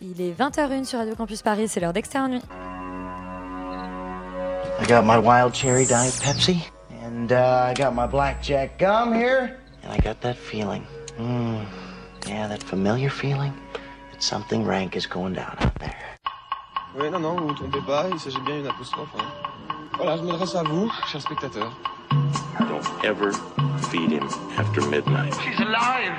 Il est 20h01 sur Radio Campus Paris, c'est l'heure d'externe nuit. I got my wild cherry diet Pepsi, and uh, I got my blackjack gum here, and I got that feeling. Mm, yeah, that familiar feeling that something rank is going down out there. Oui, non, non, vous vous trompez pas, il s'agit bien d'une apostrophe. hein. Voilà, je m'adresse à vous, chers spectateurs. Don't ever feed him after midnight. She's! Alive!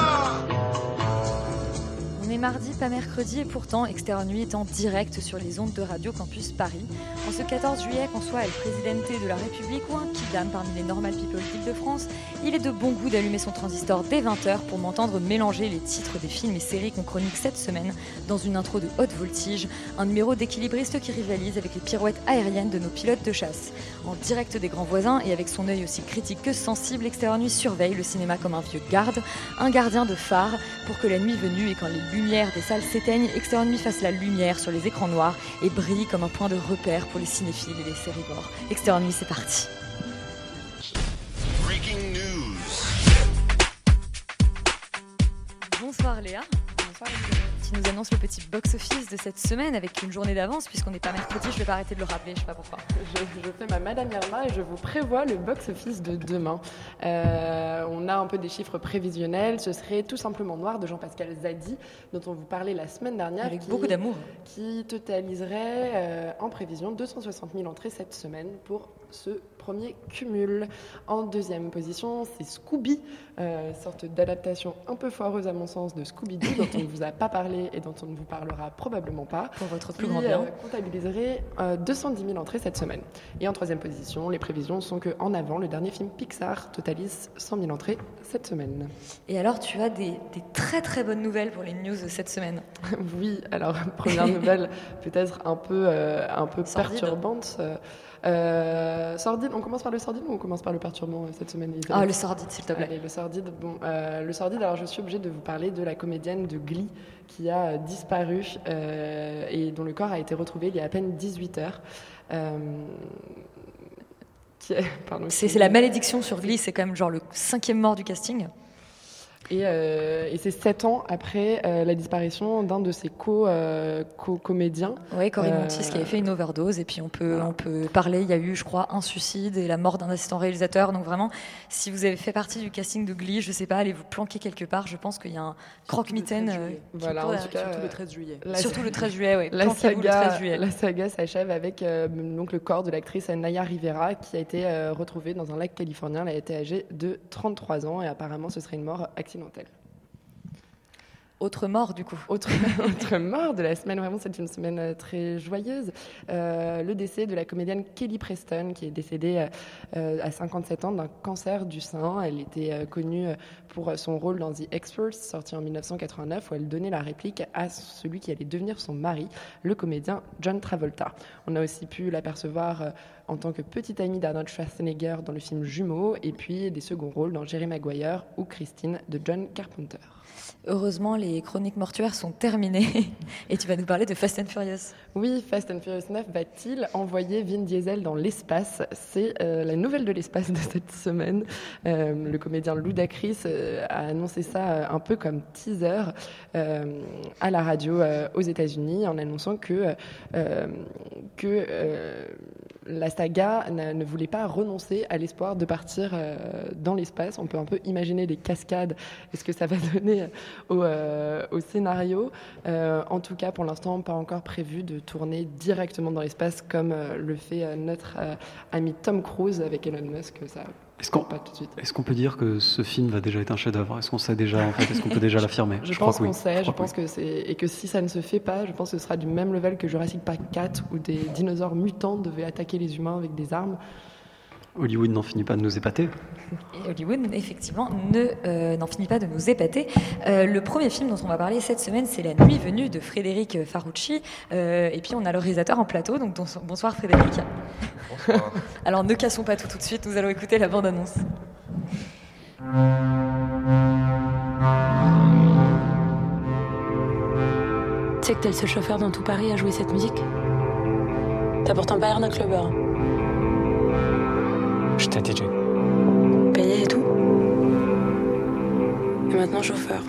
mardi, pas mercredi, et pourtant, Extérieur Nuit est en direct sur les ondes de Radio Campus Paris. En ce 14 juillet, qu'on soit El Presidente de la République ou un kidam parmi les normal people d'Île-de-France, il est de bon goût d'allumer son transistor dès 20h pour m'entendre mélanger les titres des films et séries qu'on chronique cette semaine dans une intro de haute voltige, un numéro d'équilibriste qui rivalise avec les pirouettes aériennes de nos pilotes de chasse. En direct des grands voisins et avec son œil aussi critique que sensible, Extérieur Nuit surveille le cinéma comme un vieux garde, un gardien de phare, pour que la nuit venue et quand les lumières des salles s'éteignent, Extérieur Nuit fasse la lumière sur les écrans noirs et brille comme un point de repère pour les cinéphiles et les sérivores. Extérieur Nuit, c'est parti. Breaking news. Bonsoir Léa. Bonsoir Qui nous annonce le petit box-office de cette semaine avec une journée d'avance, puisqu'on n'est pas mercredi, je vais pas arrêter de le rappeler, je sais pas pourquoi. Je, je fais ma Madame Irma et je vous prévois le box-office de demain. Euh, on a un peu des chiffres prévisionnels. Ce serait tout simplement Noir de Jean-Pascal Zadi, dont on vous parlait la semaine dernière. Avec qui- beaucoup d'amour. Qui totaliserait euh, en prévision 260 000 entrées cette semaine pour ce premier cumul. En deuxième position, c'est Scooby, euh, sorte d'adaptation un peu foireuse à mon sens de Scooby-Doo, dont on ne vous a pas parlé et dont on ne vous parlera probablement pas Pour votre qui plus grand bien. euh, comptabiliserait euh, 210 000 entrées cette semaine. Et en troisième position, les prévisions sont que En avant, le dernier film Pixar totalise 100 000 entrées cette semaine. Et alors, tu as des, des très très bonnes nouvelles pour les news de cette semaine. oui, alors première nouvelle peut-être un peu, euh, un peu Sordide. perturbante. Euh, sordide, on commence par le sordide ou on commence par le perturbant euh, cette semaine Ah, le sordide, s'il te plaît. Allez, le sordide. Bon, euh, le sordide. Alors, je suis obligée de vous parler de la comédienne de Glee qui a disparu euh, et dont le corps a été retrouvé il y a à peine 18 heures. C'est la malédiction sur Glee, c'est quand même genre le cinquième mort du casting. Et, euh, et c'est sept ans après euh, la disparition d'un de ses co, euh, co-comédiens. Oui, Corinne Euh, Montis qui avait fait une overdose. Et puis on peut, voilà. on peut parler, il y a eu, je crois, un suicide et la mort d'un assistant réalisateur. Donc vraiment, si vous avez fait partie du casting de Glee, je sais pas, allez vous planquer quelque part. Je pense qu'il y a un croque-mitaine. Voilà, en tout cas, arriver. euh, 13 juillet. la- Surtout le 13 juillet, oui. La le saga, 13 juillet. la saga s'achève avec euh, donc le corps de l'actrice Naya Rivera qui a été euh, retrouvée dans un lac californien. Elle a été âgée de 33 ans et apparemment ce serait une mort accidentelle. Autre mort, du coup. Autre, autre mort de la semaine, vraiment c'est une semaine euh, très joyeuse. Euh, le décès de la comédienne Kelly Preston qui est décédée euh, à 57 ans d'un cancer du sein. Elle était euh, connue pour son rôle dans The Experts sorti en 1989 où elle donnait la réplique à celui qui allait devenir son mari, le comédien John Travolta. On a aussi pu l'apercevoir en tant que petite amie d'Arnold Schwarzenegger dans le film Jumeaux et puis des seconds rôles dans Jerry Maguire ou Christine de John Carpenter. Heureusement, les chroniques mortuaires sont terminées. Et tu vas nous parler de Fast and Furious. Oui, Fast and Furious 9 va-t-il envoyer Vin Diesel dans l'espace? C'est euh, la nouvelle de l'espace de cette semaine. Euh, le comédien Ludacris euh, a annoncé ça euh, un peu comme teaser à la radio aux États-Unis en annonçant que, que la saga ne voulait pas renoncer à l'espoir de partir euh, dans l'espace. On peut un peu imaginer les cascades et ce que ça va donner au, euh, au scénario. Euh, en tout cas, pour l'instant, pas encore prévu de tourner directement dans l'espace comme euh, le fait euh, notre euh, ami Tom Cruise avec Elon Musk. Est-ce qu'on peut dire que ce film va déjà être un chef-d'œuvre? Est-ce qu'on sait déjà en fait Est-ce qu'on peut déjà l'affirmer? Je, pense oui. qu'on sait, je, que pense que c'est et que si ça ne se fait pas, je pense que ce sera du même level que Jurassic Park 4 où des dinosaures mutants devaient attaquer les humains avec des armes. Hollywood n'en finit pas de nous épater. Et Hollywood, effectivement, ne, euh, n'en finit pas de nous épater. Euh, le premier film dont on va parler cette semaine, c'est La Nuit venue de Frédéric Farucci. Euh, et puis, on a le réalisateur en plateau. Donc, don- bonsoir Frédéric. Bonsoir. Alors, ne cassons pas tout tout de suite. Nous allons écouter la bande-annonce. Tu sais que t'es le seul chauffeur dans tout Paris à jouer cette musique? T'as pourtant pas l'air d'un clubbeur. J'étais DJ. Payé et tout Et maintenant chauffeur.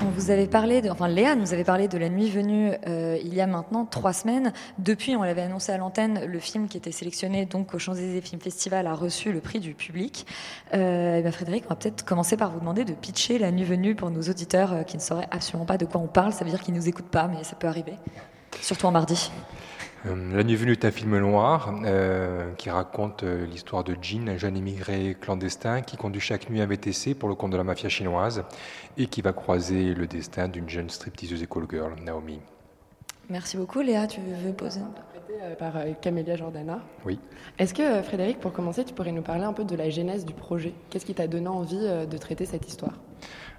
On vous avait parlé, de, enfin Léa nous avait parlé de La Nuit venue euh, il y a maintenant trois semaines. Depuis, on l'avait annoncé à l'antenne, le film qui était sélectionné donc au Champs-Élysées Film Festival a reçu le prix du public. Euh, et ben, Frédéric, on va peut-être commencer par vous demander de pitcher La Nuit venue pour nos auditeurs euh, qui ne sauraient absolument pas de quoi on parle. Ça veut dire qu'ils nous écoutent pas, mais ça peut arriver. Surtout en mardi. Euh, La nuit venue est un film noir euh, qui raconte euh, l'histoire de Jean, un jeune immigré clandestin qui conduit chaque nuit un VTC pour le compte de la mafia chinoise et qui va croiser le destin d'une jeune stripteaseuse et call girl, Naomi. Merci beaucoup Léa, tu veux poser par euh, Camélia Jordana. Oui. Est-ce que, Frédéric, pour commencer, tu pourrais nous parler un peu de la genèse du projet? Qu'est-ce qui t'a donné envie de traiter cette histoire?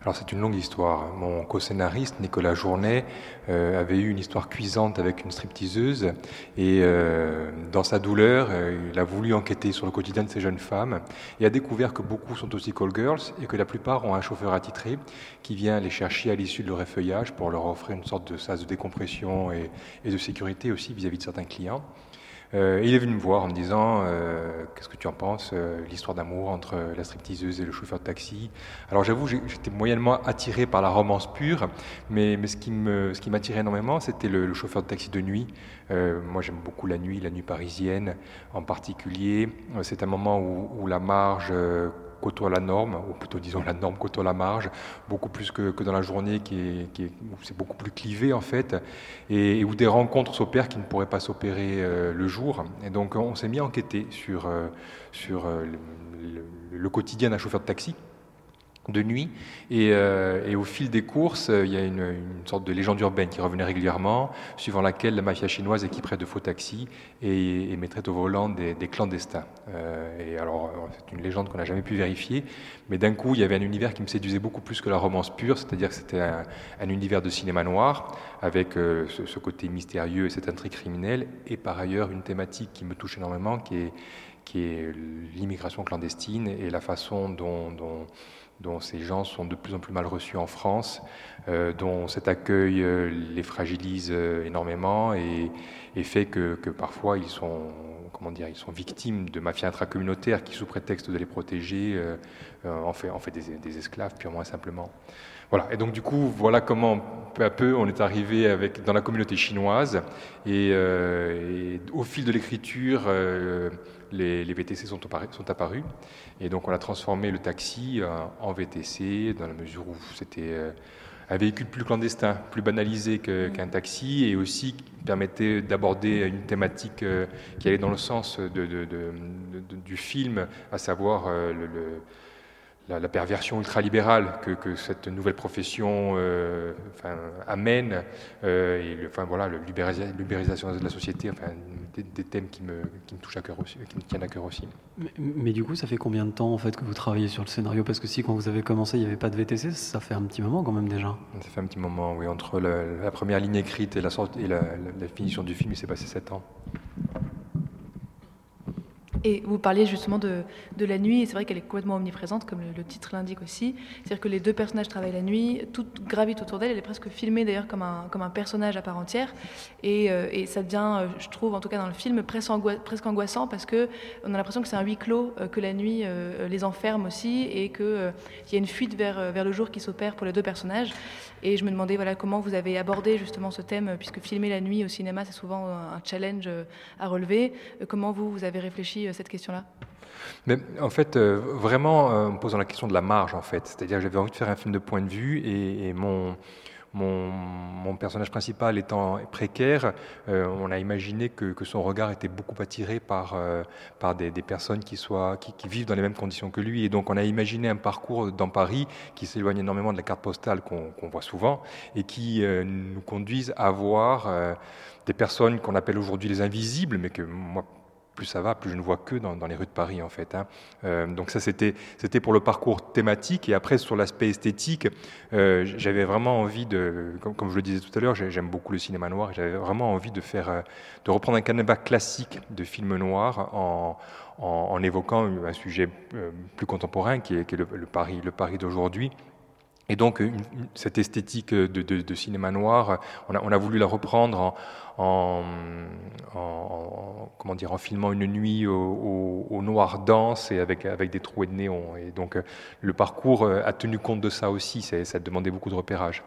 Alors c'est une longue histoire. Mon co-scénariste Nicolas Journet euh, avait eu une histoire cuisante avec une stripteaseuse et euh, dans sa douleur, euh, il a voulu enquêter sur le quotidien de ces jeunes femmes et a découvert que beaucoup sont aussi call girls et que la plupart ont un chauffeur attitré qui vient les chercher à l'issue de leur effeuillage pour leur offrir une sorte de sas de décompression et, et de sécurité aussi vis-à-vis de certains clients. Euh, il est venu me voir en me disant euh, Qu'est-ce que tu en penses euh, L'histoire d'amour entre la stripteaseuse et le chauffeur de taxi? Alors j'avoue, j'étais moyennement attiré par la romance pure, mais, mais ce qui m'attirait énormément, c'était le, chauffeur de taxi de nuit. Moi, j'aime beaucoup la nuit, la nuit parisienne en particulier. C'est un moment où la marge. Côtoie la norme, ou plutôt disons la norme côtoie la marge, beaucoup plus que, dans la journée qui est, où c'est beaucoup plus clivé en fait, et, où des rencontres s'opèrent qui ne pourraient pas s'opérer euh, le jour. Et donc on s'est mis à enquêter sur, euh, euh, le quotidien d'un chauffeur de taxi de nuit. Et, euh, et au fil des courses, euh, il y a une, une sorte de légende urbaine qui revenait régulièrement, suivant laquelle la mafia chinoise équiperait de faux taxis et, et mettrait au volant des, des clandestins. Euh, et alors, euh, c'est une légende qu'on n'a jamais pu vérifier, mais d'un coup, il y avait un univers qui me séduisait beaucoup plus que la romance pure, c'est-à-dire que c'était un, un univers de cinéma noir, avec euh, ce, ce côté mystérieux et cette intrigue criminelle, et par ailleurs une thématique qui me touche énormément, qui est, qui est l'immigration clandestine et la façon dont, dont dont ces gens sont de plus en plus mal reçus en France, euh, dont cet accueil euh, les fragilise euh, énormément et, fait que, parfois ils sont, comment dire, ils sont victimes de mafias intracommunautaires qui, sous prétexte de les protéger, en fait, en fait des, esclaves purement et simplement. Voilà. Et donc du coup, voilà comment peu à peu on est arrivé avec dans la communauté chinoise et au fil de l'écriture. Les, les VTC sont, sont apparus. Et donc on a transformé le taxi euh, en VTC dans la mesure où c'était euh, un véhicule plus clandestin, plus banalisé que- qu'un taxi et aussi qui permettait d'aborder une thématique euh, qui allait dans le sens de- de- de- de- du film, à savoir le- le- la, la perversion ultralibérale que, que cette nouvelle profession euh, enfin, amène, euh, et le- enfin, voilà, de la société, enfin, des, des thèmes qui me, qui me touchent à cœur aussi, qui me tiennent à cœur aussi. Mais, mais du coup, ça fait combien de temps en fait que vous travaillez sur le scénario? Parce que si quand vous avez commencé, il n'y avait pas de VTC, ça fait un petit moment quand même déjà. Ça fait un petit moment, oui, entre la, la première ligne écrite et la, et la, finition du film, il s'est passé sept ans. Et vous parliez justement de, de la nuit, et c'est vrai qu'elle est complètement omniprésente, comme le, titre l'indique aussi. C'est-à-dire que les deux personnages travaillent la nuit, tout gravite autour d'elle, elle est presque filmée d'ailleurs comme un, comme un personnage à part entière. Et, euh, et ça devient, euh, je trouve, en tout cas dans le film, presque, angoi- presque angoissant parce que on a l'impression que c'est un huis clos, euh, que la nuit les enferme aussi, et qu'il y a une fuite vers, vers le jour qui s'opère pour les deux personnages. Et je me demandais voilà, comment vous avez abordé justement ce thème, puisque filmer la nuit au cinéma, c'est souvent un challenge à relever. Comment vous, vous avez réfléchi cette question-là? En fait, euh, vraiment, euh, en posant la question de la marge, en fait. C'est-à-dire que j'avais envie de faire un film de point de vue et, mon, mon, personnage principal étant précaire, euh, on a imaginé que, que, son regard était beaucoup attiré par, par des, personnes qui, soient, qui, vivent dans les mêmes conditions que lui. Et donc on a imaginé un parcours dans Paris qui s'éloigne énormément de la carte postale qu'on qu voit souvent et qui nous conduise à voir des personnes qu'on appelle aujourd'hui les invisibles, mais que moi plus ça va, plus je ne vois que dans, les rues de Paris en fait. Hein. Euh, donc ça c'était pour le parcours thématique et après sur l'aspect esthétique, euh, j'avais vraiment envie de, comme, je le disais tout à l'heure, j'aime beaucoup le cinéma noir, j'avais vraiment envie de faire, euh, de reprendre un canevas classique de film noir en, en, évoquant un sujet plus contemporain qui est, le, Paris, le Paris d'aujourd'hui. Et donc, cette esthétique de, cinéma noir, on a, on a voulu la reprendre en, en, en, comment dire, en filmant une nuit au, noir dense et avec, avec des trous et de néon. Et donc, le parcours a tenu compte de ça aussi, ça demandait beaucoup de repérage.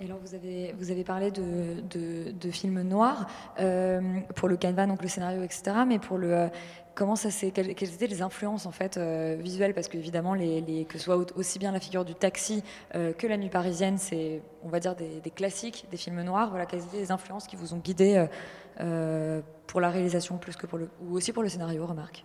Alors vous avez, vous avez parlé de, de, de films noirs euh, pour le canevas, donc le scénario, etc. Mais pour le, comment ça s'est, quelles, étaient les influences en fait euh, visuelles? Parce qu'évidemment, les, les, que ce soit aussi bien la figure du taxi euh, que la nuit parisienne, c'est, on va dire, des, des, classiques, des films noirs. Voilà, quelles étaient les influences qui vous ont guidé euh, pour la réalisation plus que pour le, ou aussi pour le scénario, remarque?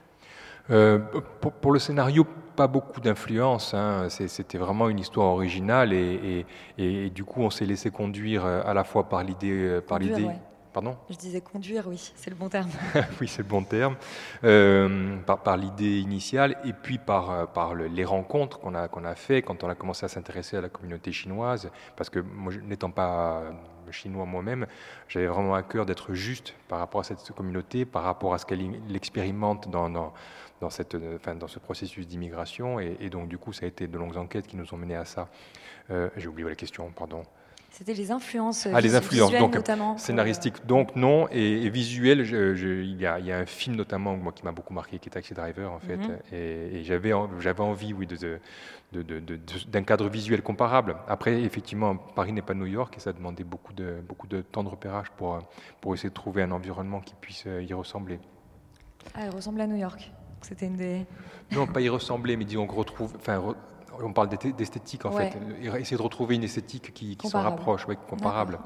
Pour, pour, le scénario, pas beaucoup d'influence. Hein. C'était vraiment une histoire originale et, et, et du coup, on s'est laissé conduire à la fois par l'idée, par l'idée. Ouais. Pardon Je disais conduire, oui, c'est le bon terme. oui, c'est le bon terme. Euh, par, par l'idée initiale et puis par, par le, les rencontres qu'on a, qu'on a fait quand on a commencé à s'intéresser à la communauté chinoise. Parce que moi, n'étant pas chinois moi-même, j'avais vraiment à cœur d'être juste par rapport à cette communauté, par rapport à ce qu'elle expérimente dans, dans, dans, cette, enfin, dans ce processus d'immigration. Et, et, donc, du coup, ça a été de longues enquêtes qui nous ont mené à ça. Euh, J'ai oublié la question, pardon. C'était les influences. Ah, les influences, donc notamment, scénaristiques, euh... donc non, et, et visuel. Je, je, il, y a, il, y a, un film notamment moi qui m'a beaucoup marqué, qui est Taxi Driver en fait, mm -hmm. et, et j'avais j'avais envie, oui, de, d'un cadre visuel comparable. Après, effectivement, Paris n'est pas New York et ça demandait beaucoup de beaucoup de temps de repérage pour pour essayer de trouver un environnement qui puisse y ressembler. Ah, il ressemble à New York. C'était une des. Non, pas y ressembler, mais disons qu'on retrouve, enfin on parle d'esthétique en ouais. fait, essayer de retrouver une esthétique qui, qui s'en rapproche, ouais, comparable.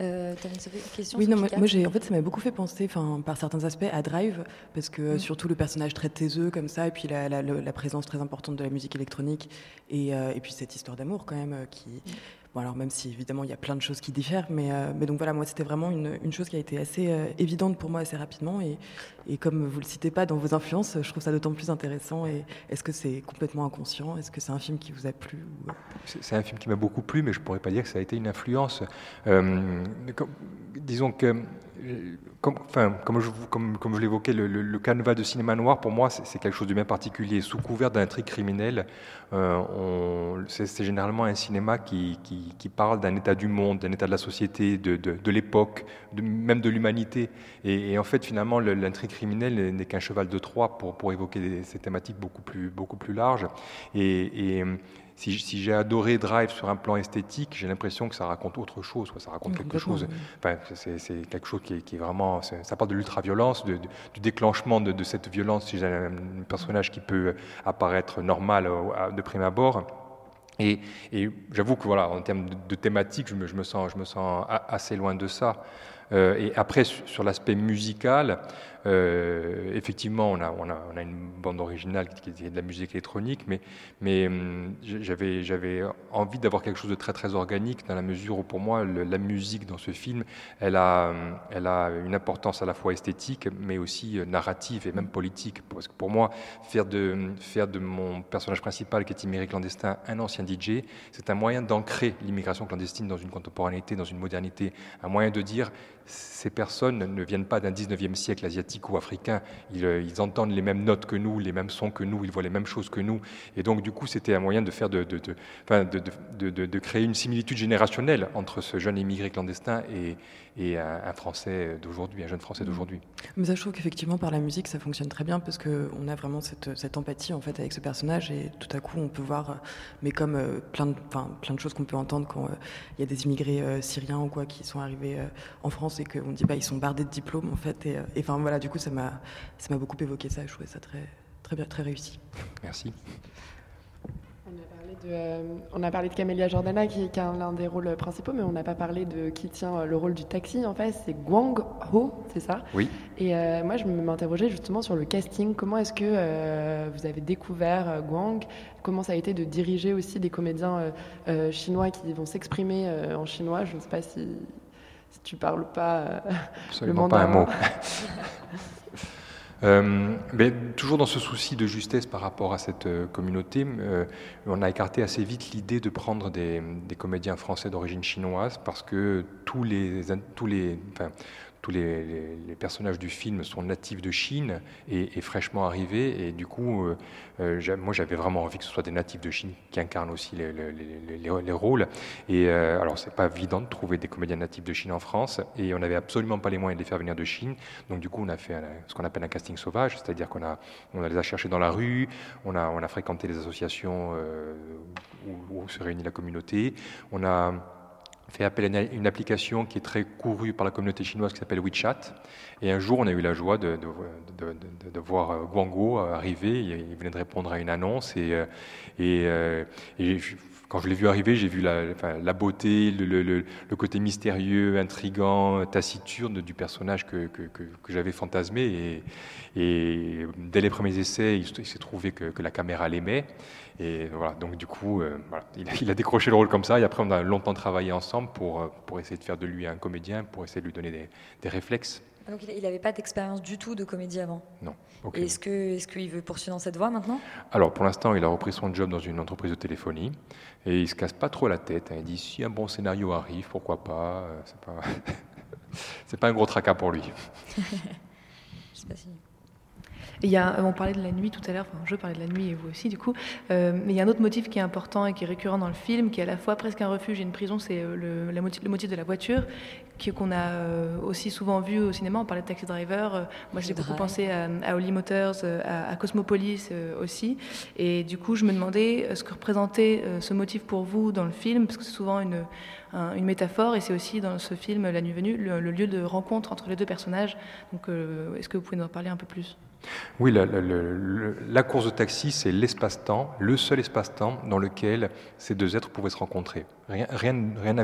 Euh, une question Oui, non, moi, moi j'ai, en fait, ça m'a beaucoup fait penser, enfin, par certains aspects, à Drive, parce que mmh. surtout le personnage très taiseux comme ça, et puis la, la, la, présence très importante de la musique électronique, et, euh, et puis cette histoire d'amour quand même, euh, qui, mmh. Alors même si évidemment il y a plein de choses qui diffèrent, mais, euh, donc voilà, moi c'était vraiment une, chose qui a été assez euh, évidente pour moi assez rapidement. Et, comme vous le citez pas dans vos influences, je trouve ça d'autant plus intéressant. Et est-ce que c'est complètement inconscient? Est-ce que c'est un film qui vous a plu ou... C'est un film qui m'a beaucoup plu, mais je pourrais pas dire que ça a été une influence. Euh, disons que comme, je, l'évoquais, le, le, canevas de cinéma noir, pour moi, c'est quelque chose de bien particulier. Sous couvert d'intrigue criminelle, euh, c'est généralement un cinéma qui, parle d'un état du monde, d'un état de la société, de, l'époque, même de l'humanité. Et, en fait, finalement, l'intrigue criminelle n'est qu'un cheval de Troie pour, évoquer ces thématiques beaucoup plus, larges. Si, si j'ai adoré Drive sur un plan esthétique, j'ai l'impression que ça raconte autre chose, quoi. ça raconte quelque chose. Enfin, c'est quelque chose qui est, qui est vraiment. ça parle de l'ultra-violence, du déclenchement de, de, cette violence chez un, un, personnage qui peut apparaître normal de prime abord. Et, et j'avoue que voilà, en termes de, de thématique, je me, je me, sens, je me sens assez loin de ça. Euh, et après, sur l'aspect musical, euh, effectivement, on a, on, a, on a, une bande originale qui, est de la musique électronique, mais, mais hum, j'avais, envie d'avoir quelque chose de très très organique dans la mesure où pour moi la musique dans ce film, elle a, hum, elle a une importance à la fois esthétique, mais aussi euh, narrative et même politique. Parce que pour moi, faire de, faire de mon personnage principal, qui est immigré clandestin, un ancien DJ, c'est un moyen d'ancrer l'immigration clandestine dans une contemporanéité, dans une modernité, un moyen de dire ces personnes ne viennent pas d'un 19e siècle asiatique ou africain, ils, euh, ils, entendent les mêmes notes que nous, les mêmes sons que nous, ils voient les mêmes choses que nous. Et donc, du coup, c'était un moyen de, faire de, de, de, de créer une similitude générationnelle entre ce jeune immigré clandestin et, et un, un Français d'aujourd'hui, un jeune Français d'aujourd'hui. Mais ça, je trouve qu'effectivement, par la musique, ça fonctionne très bien parce qu'on a vraiment cette, cette, empathie en fait avec ce personnage et tout à coup, on peut voir, mais comme euh, plein, de, plein de choses qu'on peut entendre quand euh, il euh, y a des immigrés euh, syriens ou quoi qui sont arrivés en France et qu'on dit bah ils sont bardés de diplômes en fait et enfin voilà, du coup, ça m'a ça m'a beaucoup évoqué ça. Je trouvais ça très très bien, très réussi. Merci. On a parlé de, euh, on a parlé de Camélia Jordana qui, qui a l'un des rôles principaux, mais on n'a pas parlé de qui tient euh, le rôle du taxi en fait, c'est Guang Ho, c'est ça? Oui. Et euh, moi je m'interrogeais justement sur le casting. Comment est-ce que euh, vous avez découvert Guang? Comment ça a été de diriger aussi des comédiens chinois qui vont s'exprimer en chinois? Je ne sais pas si, si tu parles pas le Absolument pas un mot. Euh, mais toujours dans ce souci de justesse par rapport à cette euh, communauté, euh, on a écarté assez vite l'idée de prendre des, comédiens français d'origine chinoise parce que tous les, tous tous les, personnages du film sont natifs de Chine et, fraîchement arrivés. Et du coup, euh, euh, moi j'avais vraiment envie que ce soit des natifs de Chine qui incarnent aussi les, les- les- les- les rôles. Et euh, alors, c'est pas évident de trouver des comédiens natifs de Chine en France et on n'avait absolument pas les moyens de les faire venir de Chine. Donc, du coup, on a fait ce qu'on appelle un casting sauvage, c'est-à-dire qu'on a, on les a cherchés dans la rue, on a, on a fréquenté les associations euh, où, où se réunit la communauté, on a fait appel à une, application qui est très courue par la communauté chinoise qui s'appelle WeChat. Et un jour, on a eu la joie de, de, de- de- voir euh, Guango arriver. Il, venait de répondre à une annonce. Et, euh, et, euh, et quand je l'ai vu arriver, j'ai vu la, enfin, la beauté, le, le- le- côté mystérieux, intrigant, taciturne du personnage que, que- que- j'avais fantasmé. Et, dès les premiers essais, il, il s'est trouvé que la caméra l'aimait. Et voilà, donc du coup, euh, voilà, il, a, il a décroché le rôle comme ça. Et après, on a longtemps travaillé ensemble pour, euh, pour essayer de faire de lui un comédien, pour essayer de lui donner des, des réflexes. Donc il n'avait pas d'expérience du tout de comédie avant? Non. Aucune. Est-ce que est-ce qu'il veut poursuivre dans cette voie maintenant? Alors pour l'instant, il a repris son job dans une entreprise de téléphonie et il se casse pas trop la tête. hein. Il dit si un bon scénario arrive, pourquoi pas. euh, C'est pas, pas un gros tracas pour lui. Je sais pas si. Et il y a, on parlait de la nuit tout à l'heure, enfin je parlais de la nuit et vous aussi du coup, Euh, mais il y a un autre motif qui est important et qui est récurrent dans le film, qui est à la fois presque un refuge et une prison, c'est euh, le, motif, le motif de la voiture, qu'on a euh, aussi souvent vu au cinéma, on parlait de Taxi Driver, moi j'ai beaucoup pensé à, à Holly Motors, à, à Cosmopolis aussi, et du coup je me demandais ce que représentait ce motif pour vous dans le film, parce que c'est souvent une, un- une métaphore, et c'est aussi dans ce film La Nuit Venue, le, lieu de rencontre entre les deux personnages, donc euh, est-ce que vous pouvez nous en parler un peu plus? Oui, la, la course de taxi, c'est l'espace-temps, le seul espace-temps dans lequel ces deux êtres pouvaient se rencontrer. Rien, rien, rien,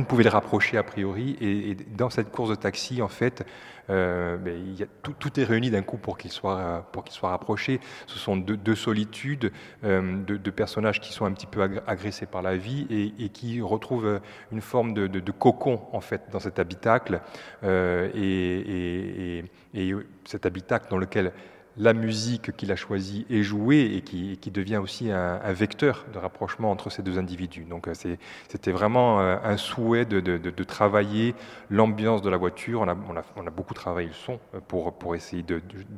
ne pouvait les rapprocher a priori. Et, dans cette course de taxi, en fait, euh, ben, tout, est réuni d'un coup pour qu'ils soient, euh, pour rapprochés. Ce sont deux, deux solitudes, euh, de, de personnages qui sont un petit peu ag- agressés par la vie et, qui retrouvent euh, une forme de, cocon, en fait, dans cet habitacle. Et- et cet habitacle dans lequel la musique qu'il a choisie est jouée et qui, devient aussi un, vecteur de rapprochement entre ces deux individus. Donc euh, c'était vraiment euh, un souhait de, travailler l'ambiance de la voiture. On a, beaucoup travaillé le son euh, pour, essayer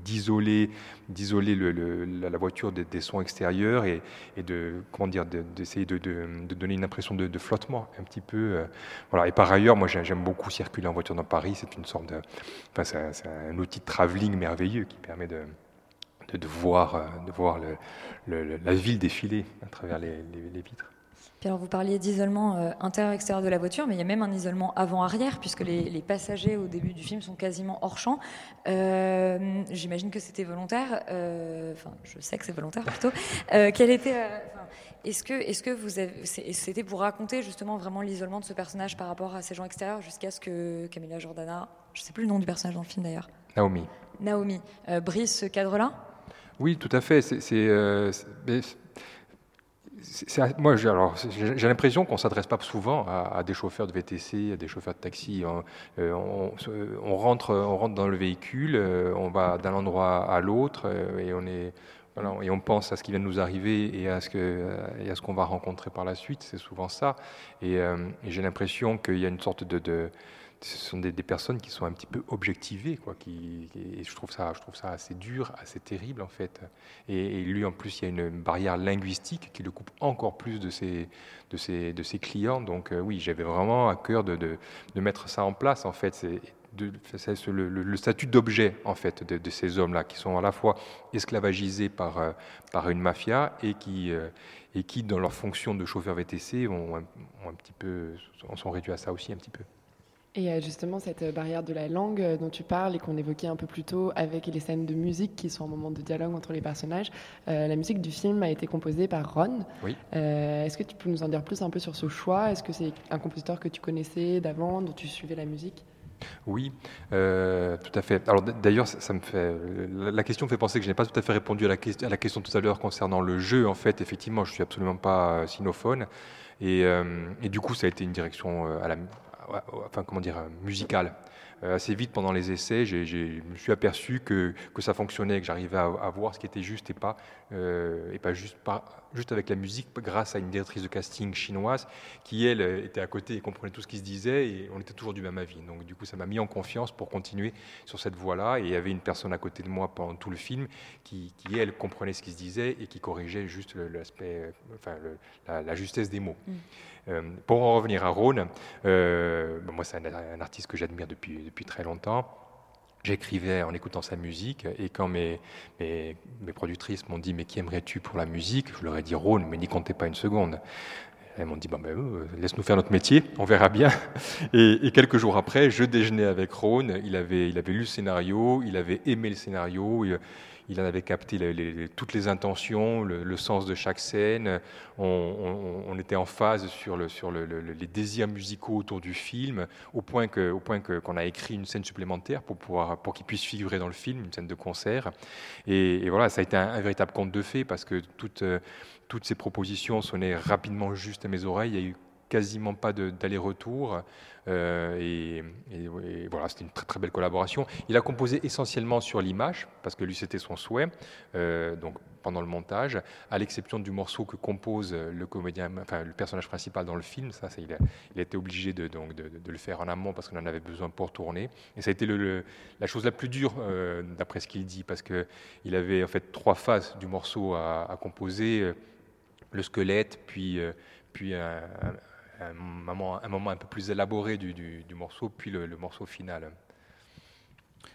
d'isoler d'isoler le- le- la, voiture des, sons extérieurs et, de comment d'essayer de, donner une impression de, flottement un petit peu. Et par ailleurs, moi j'ai- j'aime beaucoup circuler en voiture dans Paris. C'est une sorte de, enfin c'est un, un outil de travelling merveilleux qui permet de de, de voir, euh, de voir le- le- le- la ville défiler à travers les, les- les vitres. Puis alors vous parliez d'isolement euh, intérieur-extérieur de la voiture, mais il y a même un isolement avant-arrière, puisque les, les passagers au début du film sont quasiment hors champ. Euh, J'imagine que c'était volontaire. euh, Enfin, je sais que c'est volontaire plutôt. Quel était Est-ce que, est-ce que vous avez, c'était pour raconter justement vraiment l'isolement de ce personnage par rapport à ces gens extérieurs, jusqu'à ce que Camilla Jordana, je sais plus le nom du personnage dans le film d'ailleurs, Naomi. Naomi, brise ce cadre-là Oui, tout à fait. Moi, j'ai, l'impression qu'on s'adresse pas souvent à, des chauffeurs de VTC, à des chauffeurs de taxi. On, euh, on- rentre, on rentre dans le véhicule, euh, on va d'un endroit à l'autre euh, et on est et on pense à ce qui vient de nous arriver et à ce qu'on va rencontrer par la suite. C'est souvent ça. Et, j'ai l'impression qu'il y a une sorte de ce sont des, personnes qui sont un petit peu objectivées, quoi. Et je trouve ça, je trouve ça assez dur, assez terrible en fait. Et, lui, en plus, il y a une barrière linguistique qui le coupe encore plus de ses, clients. Donc euh, oui, j'avais vraiment à cœur de, mettre ça en place. En fait, le, statut d'objet en fait de, ces hommes-là qui sont à la fois esclavagisés par, euh, une mafia et qui, euh, et qui, dans leur fonction de chauffeur VTC, ont un petit peu, sont réduits à ça aussi un petit peu. Et euh, justement, cette euh, barrière de la langue euh, dont tu parles et qu'on évoquait un peu plus tôt avec les scènes de musique qui sont un moment de dialogue entre les personnages, euh, la musique du film a été composée par Ron. Oui. Euh, Est-ce que tu peux nous en dire plus un peu sur ce choix? Est-ce que c'est un compositeur que tu connaissais d'avant, dont tu suivais la musique? Oui, euh, tout à fait. Alors d'ailleurs, ça, ça me fait la question me fait penser que je n'ai pas tout à fait répondu à la, ques- à la question tout à l'heure concernant le jeu. En fait, effectivement, je suis absolument pas sinophone, et, euh, et du coup, ça a été une direction à la, enfin comment dire, euh, musicale. Euh, assez vite pendant les essais, je me suis aperçu que, que ça fonctionnait, que j'arrivais à voir ce qui était juste et pas, euh, et pas juste, pas juste avec la musique, grâce à une directrice de casting chinoise qui, elle, euh, était à côté et comprenait tout ce qui se disait, et on était toujours du même avis. Donc du coup, ça m'a mis en confiance pour continuer sur cette voie-là, et il y avait une personne à côté de moi pendant tout le film qui, qui, elle, comprenait ce qui se disait et qui corrigeait juste l'aspect, euh, enfin, le- la, la justesse des mots. Euh, pour en revenir à Rhône, euh, moi c'est un, un artiste que j'admire depuis, depuis très longtemps. J'écrivais en écoutant sa musique et quand mes, mes, mes productrices m'ont dit mais qui aimerais-tu pour la musique? Je leur ai dit Rhône, mais n'y comptez pas une seconde. Elles m'ont dit bah, ben, euh, laisse-nous faire notre métier, on verra bien. Et, quelques jours après, je déjeunais avec Rhône. Il avait, il avait lu le scénario, il avait aimé le scénario. Il en avait capté toutes les intentions, le, sens de chaque scène. On, était en phase sur, le, sur le- le- les désirs musicaux autour du film, au point qu'on a écrit une scène supplémentaire pour qu'il puisse figurer dans le film, une scène de concert. Et, voilà, ça a été un, un véritable conte de fées parce que toutes, euh, toutes ces propositions sonnaient rapidement juste à mes oreilles. Il y a eu quasiment pas d'aller-retour. Euh, et, voilà, c'était une très, très belle collaboration. Il a composé essentiellement sur l'image, parce que lui, c'était son souhait, euh, donc pendant le montage, à l'exception du morceau que compose le comédien, enfin le personnage principal dans le film. Ça, il, a, il a été obligé de, donc, de, le faire en amont parce qu'on en avait besoin pour tourner. Et ça a été la chose la plus dure, euh, d'après ce qu'il dit, parce que il avait en fait trois phases du morceau à, composer le squelette, puis, puis un- un moment, un peu plus élaboré du, morceau, puis le, morceau final.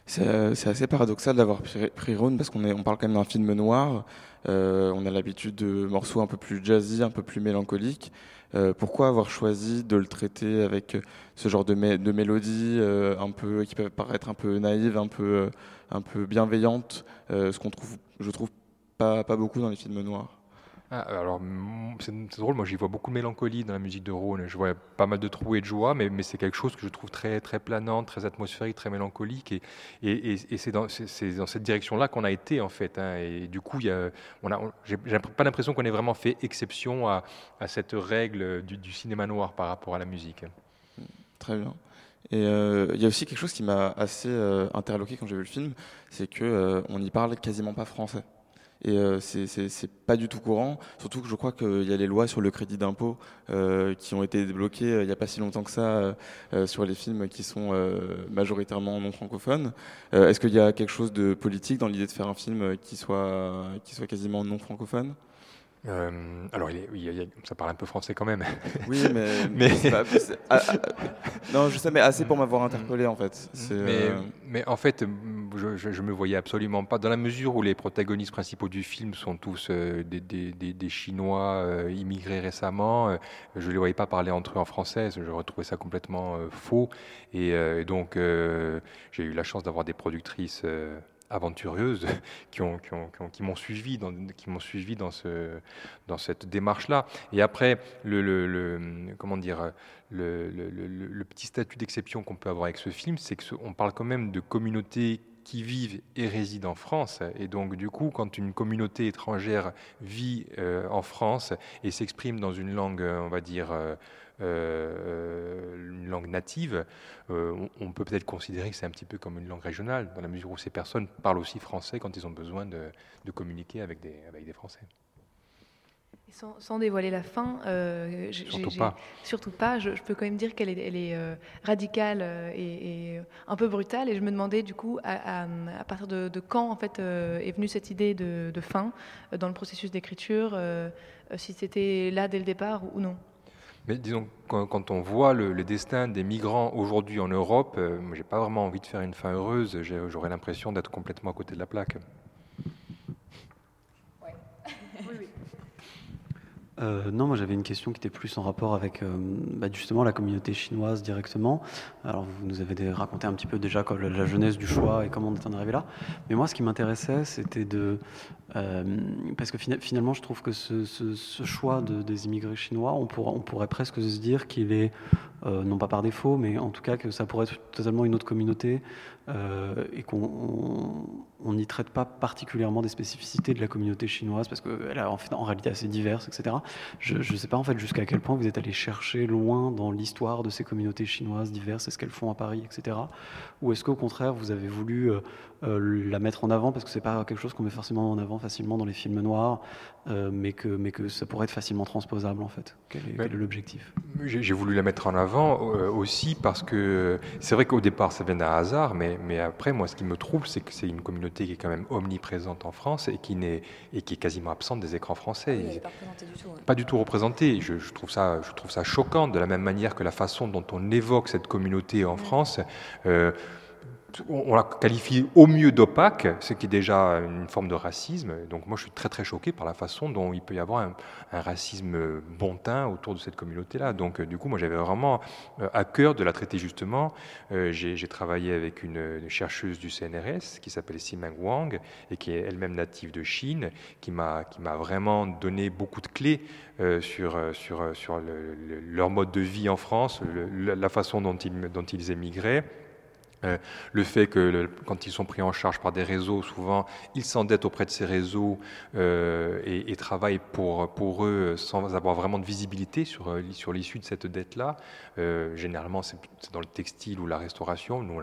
C'est assez paradoxal d'avoir pris, Rhône parce qu'on parle quand même d'un film noir. Euh, on a l'habitude de morceaux un peu plus jazzy, un peu plus mélancoliques. Euh, pourquoi avoir choisi de le traiter avec ce genre de, mé- de mélodies euh, un peu qui peuvent paraître un peu naïves, un peu un euh, ce qu'on trouve, je trouve pas beaucoup dans les films noirs? Ah, alors, mm, c'est drôle, moi j'y vois beaucoup de mélancolie dans la musique de Rhône. Je vois pas mal de trous et de joie, mais, c'est quelque chose que je trouve très, très planant, très atmosphérique, très mélancolique. Et, c'est dans, cette direction-là qu'on a été, en fait. hein. Et du coup, y a, j'ai pas l'impression qu'on ait vraiment fait exception à, cette règle du, cinéma noir par rapport à la musique. Très bien. Et euh, il y a aussi quelque chose qui m'a assez euh, interloqué quand j'ai vu le film, c'est que euh, n'y parle quasiment pas français. Et euh, c'est- pas du tout courant, surtout que je crois qu'il y a les lois sur le crédit d'impôt euh, qui ont été débloquées euh, il n'y a pas si longtemps que ça euh, euh, sur les films qui sont majoritairement non francophones. Est-ce qu'il y a quelque chose de politique dans l'idée de faire un film qui soit, qui soit quasiment non francophone? Euh, alors, il est- il ça parle un peu français quand même. Oui, mais, pas- ah, ah, non, je sais, mais assez pour m'avoir interpellé en fait. Mais, euh, mais en fait, je, je me voyais absolument pas. Dans la mesure où les protagonistes principaux du film sont tous euh, des, des, des, des Chinois immigrés récemment, je les voyais pas parler entre eux en français. Je retrouvais ça complètement faux. Et, donc, j'ai eu la chance d'avoir des productrices. Aventureuses qui ont qui ont- qui ont- qui m'ont suivi dans cette démarche là et après le, petit statut d'exception qu'on peut avoir avec ce film c'est que ce- on parle quand même de communautés qui vivent et résident en France. Et donc, du coup, quand une communauté étrangère vit euh, en France et s'exprime dans une langue, euh, on va dire, euh, une langue native, euh, on, peut peut-être considérer que c'est un petit peu comme une langue régionale, dans la mesure où ces personnes parlent aussi français quand ils ont besoin de, de communiquer avec des, avec des Français. Et Sans, sans dévoiler la fin, euh, j'ai- Surtout pas. surtout pas. Je, je peux quand même dire qu'elle est, elle est euh, radicale euh, et, et un peu brutale. Et je me demandais du coup à, à- à partir de, de quand en fait euh, est venue cette idée de, de fin euh, dans le processus d'écriture, euh, euh, si c'était là dès le départ ou non? Mais disons, quand, on voit le, destin des migrants aujourd'hui en Europe, euh, j'ai pas vraiment envie de faire une fin heureuse. J'aurais l'impression d'être complètement à côté de la plaque. Euh, non, moi j'avais une question qui était plus en rapport avec euh, bah, justement la communauté chinoise directement. Alors vous nous avez raconté un petit peu déjà la, la jeunesse du choix et comment on est en arrivé là. Mais moi ce qui m'intéressait c'était de... euh, parce que fina- finalement je trouve que ce, choix de- des immigrés chinois, on, on pourrait presque se dire qu'il est, non pas par défaut, mais en tout cas que ça pourrait être totalement une autre communauté euh, et qu'on on- on n'y traite pas particulièrement des spécificités de la communauté chinoise parce qu'elle est en, réalité assez diverse, etc. Je ne sais pas en fait jusqu'à quel point vous êtes allé chercher loin dans l'histoire de ces communautés chinoises diverses et ce qu'elles font à Paris, etc. Ou est-ce qu'au contraire vous avez voulu euh, la mettre en avant parce que c'est pas quelque chose qu'on met forcément en avant facilement dans les films noirs, euh, mais, que, mais que ça pourrait être facilement transposable en fait. Quel est, quel est l'objectif? J'ai voulu la mettre en avant euh, aussi parce que c'est vrai qu'au départ ça vient d'un hasard, mais, mais après moi ce qui me trouble c'est que c'est une communauté qui est quand même omniprésente en France et qui, n'est, et qui est quasiment absente des écrans français. est pas représentée du tout. ouais. Pas du tout représentée. Je, je trouve ça, je trouve ça choquant de la même manière que la façon dont on évoque cette communauté en France. euh, on la qualifie au mieux d'opaque, ce qui est déjà une forme de racisme. Donc moi, je suis très très choqué par la façon dont il peut y avoir un, racisme bontain autour de cette communauté-là. Donc euh, du coup, moi, j'avais vraiment euh, à cœur de la traiter justement. Euh, J'ai travaillé avec une, chercheuse du CNRS qui s'appelle Simeng Wang et qui est elle-même native de Chine, qui m'a qui m'a vraiment donné beaucoup de clés sur sur sur le- le- leur mode de vie en France, la façon dont ils dont ils émigraient. Euh, le fait que quand ils sont pris en charge par des réseaux, souvent ils s'endettent auprès de ces réseaux euh, et, travaillent pour, eux sans avoir vraiment de visibilité sur, euh, l'issue de cette dette-là. Généralement, c'est dans le textile ou la restauration. Nous,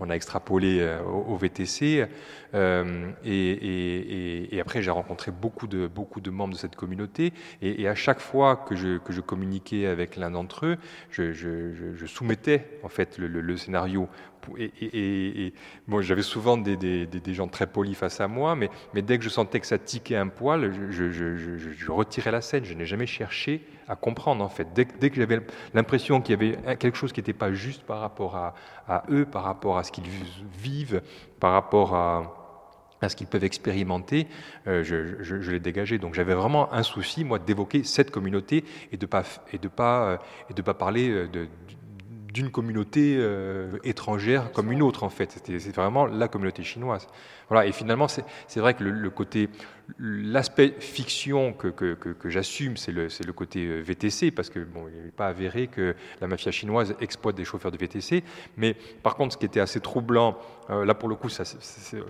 on a, extrapolé au, VTC. Et, après, j'ai rencontré beaucoup de, membres de cette communauté. Et, à chaque fois que je, communiquais avec l'un d'entre eux, je, soumettais en fait le scénario. Et, bon, j'avais souvent des, gens très polis face à moi, mais, dès que je sentais que ça tiquait un poil, je, retirais la scène. Je n'ai jamais cherché à comprendre en fait. Dès, que- j'avais l'impression qu'il y avait quelque chose qui n'était pas juste par rapport à, eux, par rapport à ce qu'ils vivent, par rapport à ce qu'ils peuvent expérimenter, euh, je, je- je l'ai dégagé. Donc j'avais vraiment un souci, moi, d'évoquer cette communauté et de pas euh, pas parler euh, de- d'une communauté euh, étrangère comme une autre en fait. C'était vraiment la communauté chinoise. Voilà. Et finalement, c'est vrai que le, le côté, l'aspect fiction que, que, que- que j'assume, c'est le, côté euh, VTC parce que bon, il n'est pas avéré que la mafia chinoise exploite des chauffeurs de VTC. Mais par contre, ce qui était assez troublant, euh, là pour le coup, ça,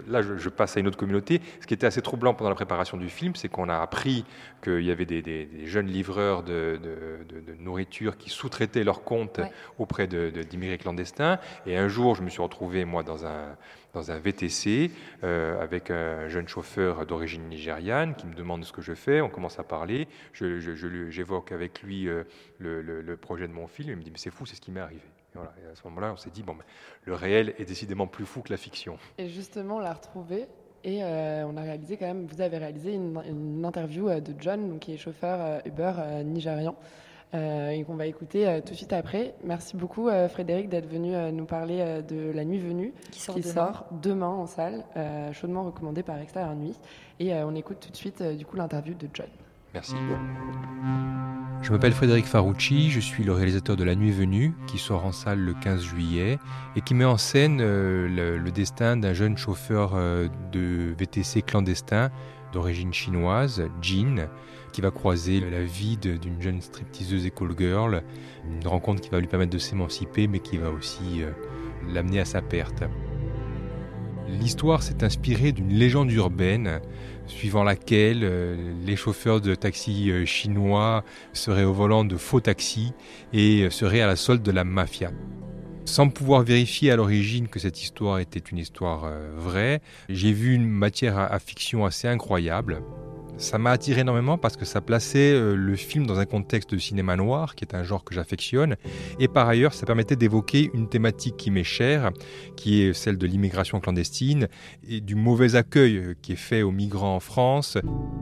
là je, je passe à une autre communauté. Ce qui était assez troublant pendant la préparation du film, c'est qu'on a appris qu'il y avait des, des- des jeunes livreurs de, de- de- de nourriture qui sous-traitaient leurs comptes Ouais. auprès d'immigrés clandestins. Et un jour, je me suis retrouvé, moi, dans un, dans un VTC euh, avec un jeune chauffeur d'origine nigériane qui me demande ce que je fais. On commence à parler. Je- je- je J'évoque avec lui euh, le, projet de mon film. Il me dit, mais c'est fou, c'est ce qui m'est arrivé. Et à ce moment-là, on s'est dit, bon, ben, le réel est décidément plus fou que la fiction. Et justement, on l'a retrouvé. Et euh, on a réalisé quand même, vous avez réalisé une, une interview de John, donc, qui est chauffeur Uber nigérian, et qu'on va écouter euh, tout de suite après. Merci beaucoup euh, Frédéric d'être venu euh, nous parler euh, de La Nuit Venue, Qui sort qui demain. sort demain en salle, euh, chaudement recommandé par Extérieur Nuit. Et euh, on écoute tout de suite euh, du coup l'interview de John. Merci. Je m'appelle Frédéric Farucci, je suis le réalisateur de La Nuit Venue, qui sort en salle le 15 juillet, et qui met en scène euh, le, le destin d'un jeune chauffeur euh, de VTC clandestin d'origine chinoise, Jin, qui va croiser la vie d'une jeune stripteaseuse et call girl, une rencontre qui va lui permettre de s'émanciper, mais qui va aussi euh, l'amener à sa perte. L'histoire s'est inspirée d'une légende urbaine suivant laquelle euh, les chauffeurs de taxi euh, chinois seraient au volant de faux taxis et seraient à la solde de la mafia. Sans pouvoir vérifier à l'origine que cette histoire était une histoire vraie, j'ai vu une matière à fiction assez incroyable. Ça m'a attiré énormément parce que ça plaçait euh, le film dans un contexte de cinéma noir, qui est un genre que j'affectionne, et par ailleurs ça permettait d'évoquer une thématique qui m'est chère, qui est celle de l'immigration clandestine et du mauvais accueil euh, qui est fait aux migrants en France,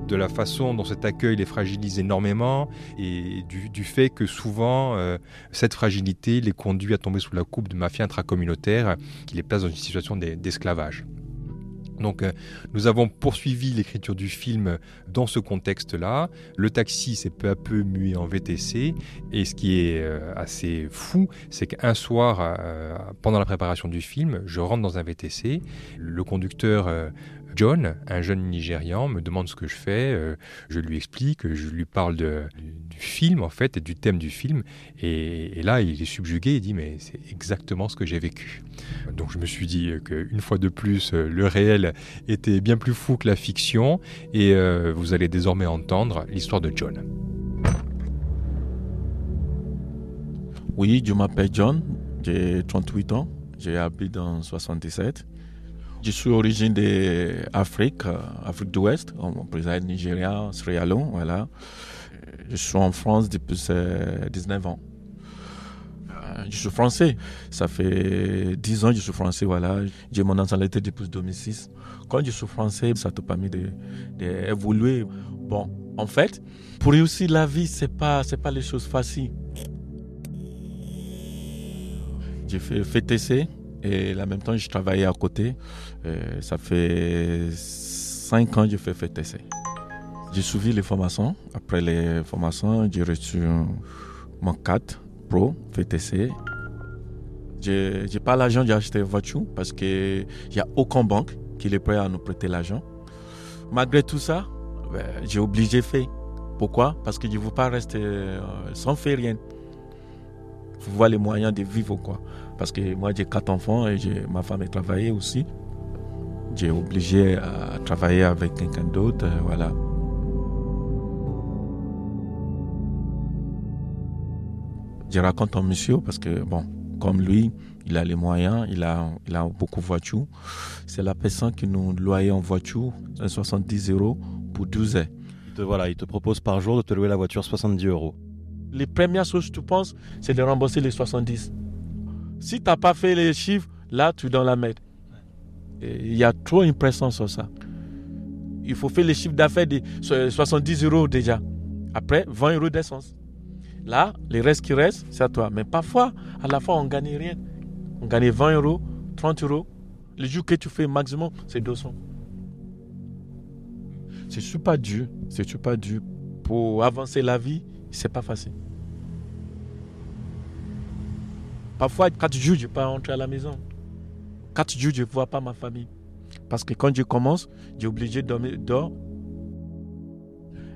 de la façon dont cet accueil les fragilise énormément et du, fait que souvent euh, cette fragilité les conduit à tomber sous la coupe de mafias intracommunautaires qui les placent dans une situation d'e- d'esclavage. Donc euh, nous avons poursuivi l'écriture du film dans ce contexte-là. Le taxi s'est peu à peu mué en VTC. Et ce qui est euh, assez fou, c'est qu'un soir, euh, pendant la préparation du film, je rentre dans un VTC. Le conducteur John, un jeune Nigérian, me demande ce que je fais. euh, je lui explique, je lui parle du film en fait et du thème du film. Et, là, il est subjugué. Il dit mais c'est exactement ce que j'ai vécu. Donc je me suis dit qu'une fois de plus, euh, le réel était bien plus fou que la fiction. Et euh, vous allez désormais entendre l'histoire de John. Oui, je m'appelle John, j'ai 38 ans, j'habite dans 77. Je suis origine d'Afrique, euh, Afrique de l'Ouest, on préside Nigeria, Sierra Leone, voilà. Je suis en France depuis euh, 19 ans. Euh, Je suis français, ça fait 10 ans que je suis français, voilà. J'ai mon nationalité depuis 2006. Quand je suis français, ça t'a permis d'évoluer. De, d'évoluer. bon, en fait, pour réussir la vie, c'est pas, c'est pas les choses faciles. J'ai fait FTC et en même temps, je travaillais à côté. Euh, ça fait 5 ans que je fais FTC. J'ai suivi les formations. Après les formations, j'ai reçu mon 4 Pro FTC. Je n'ai pas l'argent d'acheter une voiture parce qu'il n'y a aucune banque qui est prêt à nous prêter l'argent. Malgré tout ça, ben, j'ai obligé de. Pourquoi? Parce que je ne veux pas rester euh, sans faire rien. Il faut les moyens de vivre. quoi. Parce que moi, j'ai quatre enfants et ma femme est travaillée aussi. J'ai obligé à travailler avec quelqu'un d'autre. euh, voilà. Je raconte un monsieur parce que, bon, comme lui, il a les moyens, il a, il a beaucoup de voitures. C'est la personne qui nous loyait en voiture, 70 euros pour 12 heures. Il te, voilà, il te propose par jour de te louer la voiture 70 euros. Les premières choses que tu penses, c'est de rembourser les 70. Si tu n'as pas fait les chiffres, là, tu es dans la merde. Il y a trop une pression sur ça. Il faut faire les chiffres d'affaires de so- 70 euros déjà. Après, 20 euros d'essence. Là, les restes qui restent, c'est à toi. Mais parfois, à la fin, on ne gagne rien. On gagne 20 euros, 30 euros. Le jour que tu fais maximum, c'est 200. C'est super dur. C'est super dur. Pour avancer la vie, c'est pas facile. Parfois, 4 jours, je ne peux pas rentrer à la maison. 4 jours, je ne vois pas ma famille. Parce que quand je commence, j'ai obligé de dormir.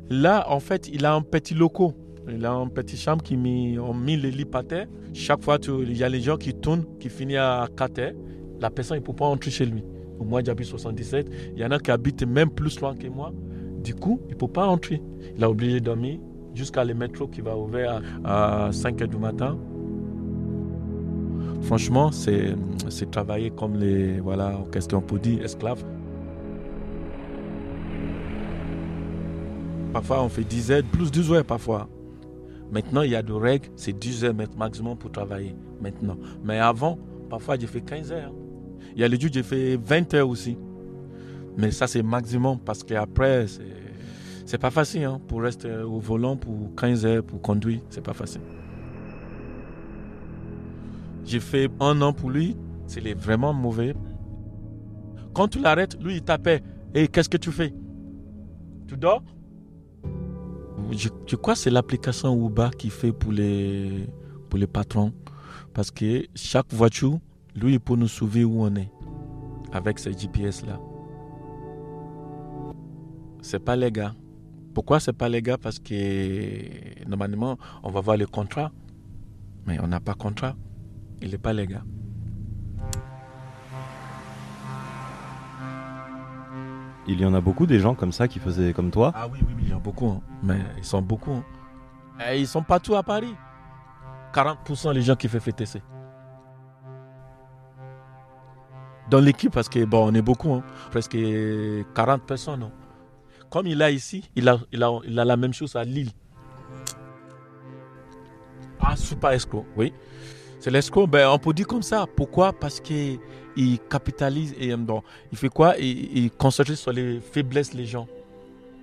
Là, en fait, il a un petit loco. Il a un petit chambre qui met, on met le lit par terre. Chaque fois, il y a les gens qui tournent, qui finissent à 4 heures. La personne ne peut pas entrer chez lui. Moi, j'habite 77. Il y en a qui habitent même plus loin que moi. Du coup, il ne peut pas entrer. Il a obligé de dormir jusqu'à le métro qui va ouvrir à, à 5 heures du matin. Franchement, c'est travailler comme les, voilà, pour dire, esclaves. Parfois, on fait 10 heures, plus 12 heures parfois. Maintenant, il y a des règles, c'est 10 heures maximum pour travailler. Maintenant. Mais avant, parfois, j'ai fait 15 heures. Il y a les jours, j'ai fait 20 heures aussi. Mais ça, c'est maximum parce qu'après, c'est pas facile hein, pour rester au volant pour 15 heures, pour conduire. C'est pas facile. J'ai fait un an pour lui. C'est les vraiment mauvais. Quand tu l'arrêtes, lui, il t'appelle. Et qu'est-ce que tu fais? Tu dors? Je, crois que c'est l'application Uber qui fait pour les, pour les patrons. Parce que chaque voiture, lui, il peut nous sauver où on est. Avec ce GPS-là. C'est pas légal. Pourquoi c'est pas légal? Parce que normalement, on va voir le contrat. Mais on n'a pas contrat. Il n'est pas légal. Il y en a beaucoup des gens comme ça qui faisaient comme toi. Ah oui, oui, oui, il y en a beaucoup. hein. Mais ils sont beaucoup. hein. Et ils sont partout à Paris. 40% les gens qui font FTC. Dans l'équipe, parce que bon, on est beaucoup, hein. presque 40 personnes. hein. Comme il a ici, il a, il, a, il a la même chose à Lille. Ah, super escroc, oui. C'est l'escroc, ben, on peut dire comme ça. Pourquoi? Parce qu'il capitalise et il fait quoi? Il, concentre sur les faiblesses des gens.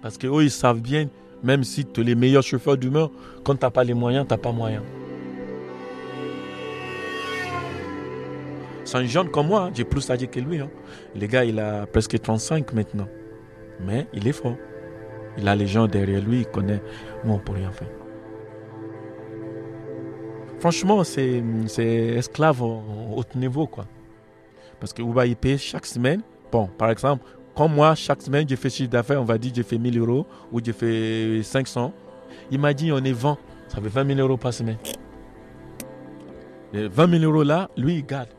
Parce qu'eux, ils savent bien, même si tu es les meilleurs chauffeurs d'humeur, quand tu n'as pas les moyens, tu n'as pas moyen. C'est un jeune comme moi, hein. j'ai plus âgé que lui. hein. Le gars, il a presque 35 maintenant. Mais il est fort. Il a les gens derrière lui, il connaît. Nous, on peut rien faire. Franchement, c'est c'est esclave au au haut niveau, quoi. Parce que Uba, il paye chaque semaine. Bon, par exemple, comme moi, chaque semaine, j'ai fait chiffre d'affaires, on va dire, j'ai fait 1000 euros ou j'ai fait 500. Il m'a dit, on est 20. Ça fait 20 000 euros par semaine. Les 20 000 euros là, lui, il garde.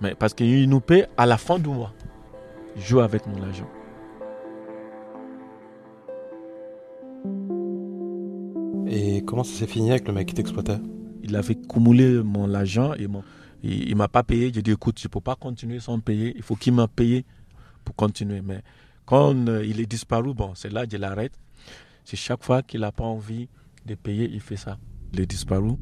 Mais parce qu'il nous paie à la fin du mois. Il joue avec mon argent. Et comment ça s'est fini avec le mec qui t'exploitait? Il avait cumulé mon argent et il, il m'a pas payé. J'ai dit écoute, je peux pas continuer sans payer. Il faut qu'il m'a payé pour continuer. Mais quand euh, il est disparu, bon, c'est là que je l'arrête. C'est chaque fois qu'il n'a pas envie de payer, il fait ça. Il est disparu.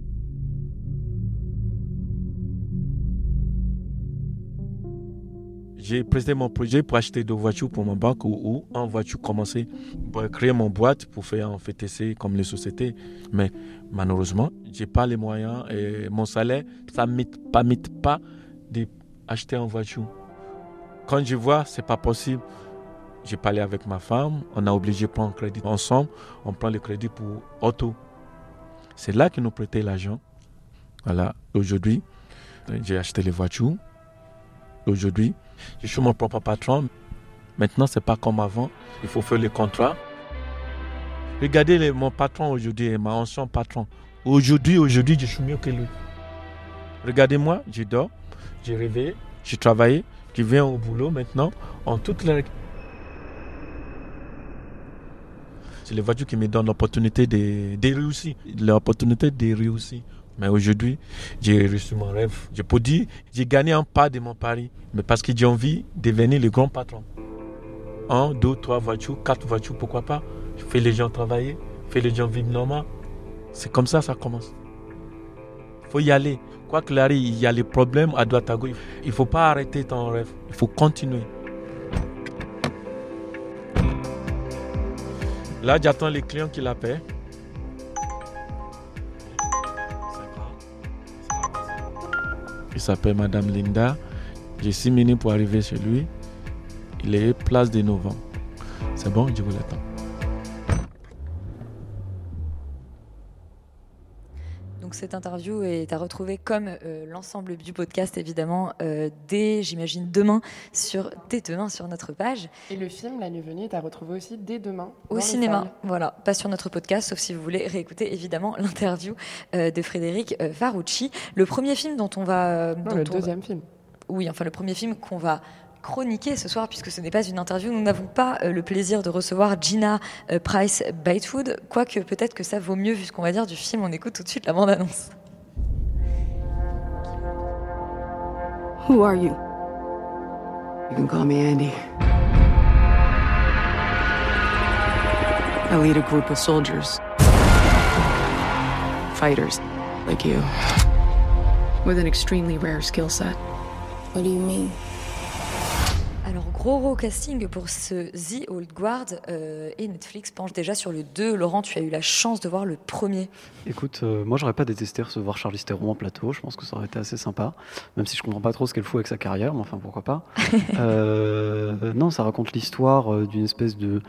J'ai présenté mon projet pour acheter deux voitures pour ma banque ou, ou en voiture commencer pour créer mon boîte pour faire un FTC comme les sociétés. Mais malheureusement, j'ai pas les moyens et mon salaire, ça ne me permet pas d'acheter une voiture. Quand je vois, c'est pas possible. J'ai parlé avec ma femme, on a obligé de prendre crédit ensemble, on prend le crédit pour auto. C'est là qu'ils nous prêtaient l'argent. Voilà, aujourd'hui, j'ai acheté les voitures. Aujourd'hui, je suis mon propre patron. Maintenant, c'est pas comme avant. Il faut faire les contrats. Regardez mon patron aujourd'hui, mon ancien patron. Aujourd'hui, aujourd'hui, je suis mieux que lui. Regardez-moi, je dors, j'ai réveillé, j'ai travaillé, je viens au boulot maintenant, en toutes les... C'est les voitures qui me donnent l'opportunité de, de réussir. L'opportunité de réussir. Mais aujourd'hui, j'ai réussi mon rêve. Je peux dire, j'ai gagné un pas de mon pari. Mais parce que j'ai envie de devenir le grand patron. Un, deux, trois voitures, quatre voitures, pourquoi pas. Je fais les gens travailler, je fais les gens vivre normal. C'est comme ça, ça commence. Il faut y aller. Quoi qu'il arrive, il y a les problèmes à droite à gauche. Il ne faut pas arrêter ton rêve. Il faut continuer. Là, j'attends les clients qui l'appellent. Il s'appelle Madame Linda. J'ai six minutes pour arriver chez lui. Il est place de novembre. C'est bon, je vous l'attends. Cette interview est à retrouver comme euh, l'ensemble du podcast évidemment euh, dès j'imagine demain sur dès demain sur notre page Et le film La Nuit Venue est à retrouver aussi dès demain. au cinéma. Voilà, pas sur notre podcast sauf si vous voulez réécouter évidemment l'interview euh, de Frédéric Farucci. Le premier film dont on va Non, dont le on va- deuxième film. Oui, enfin le premier film qu'on va chroniquer ce soir, puisque ce n'est pas une interview. Nous n'avons pas euh, le plaisir de recevoir Gina euh, Price Bytewood, quoique peut-être que ça vaut mieux vu ce qu'on va dire du film. On écoute tout de suite la bande-annonce. Who are you? You can call me Andy. I lead a group of soldiers. Fighters, like you. With an extremely rare skill set. What do you mean? Gros, casting pour ce The Old Guard euh, et Netflix penche déjà sur le 2. Laurent, tu as eu la chance de voir le premier. Écoute, euh, moi j'aurais pas détesté recevoir Charlize Theron en plateau, je pense que ça aurait été assez sympa, même si je comprends pas trop ce qu'elle fout avec sa carrière, mais enfin pourquoi pas. Euh, non, ça raconte l'histoire d'une espèce de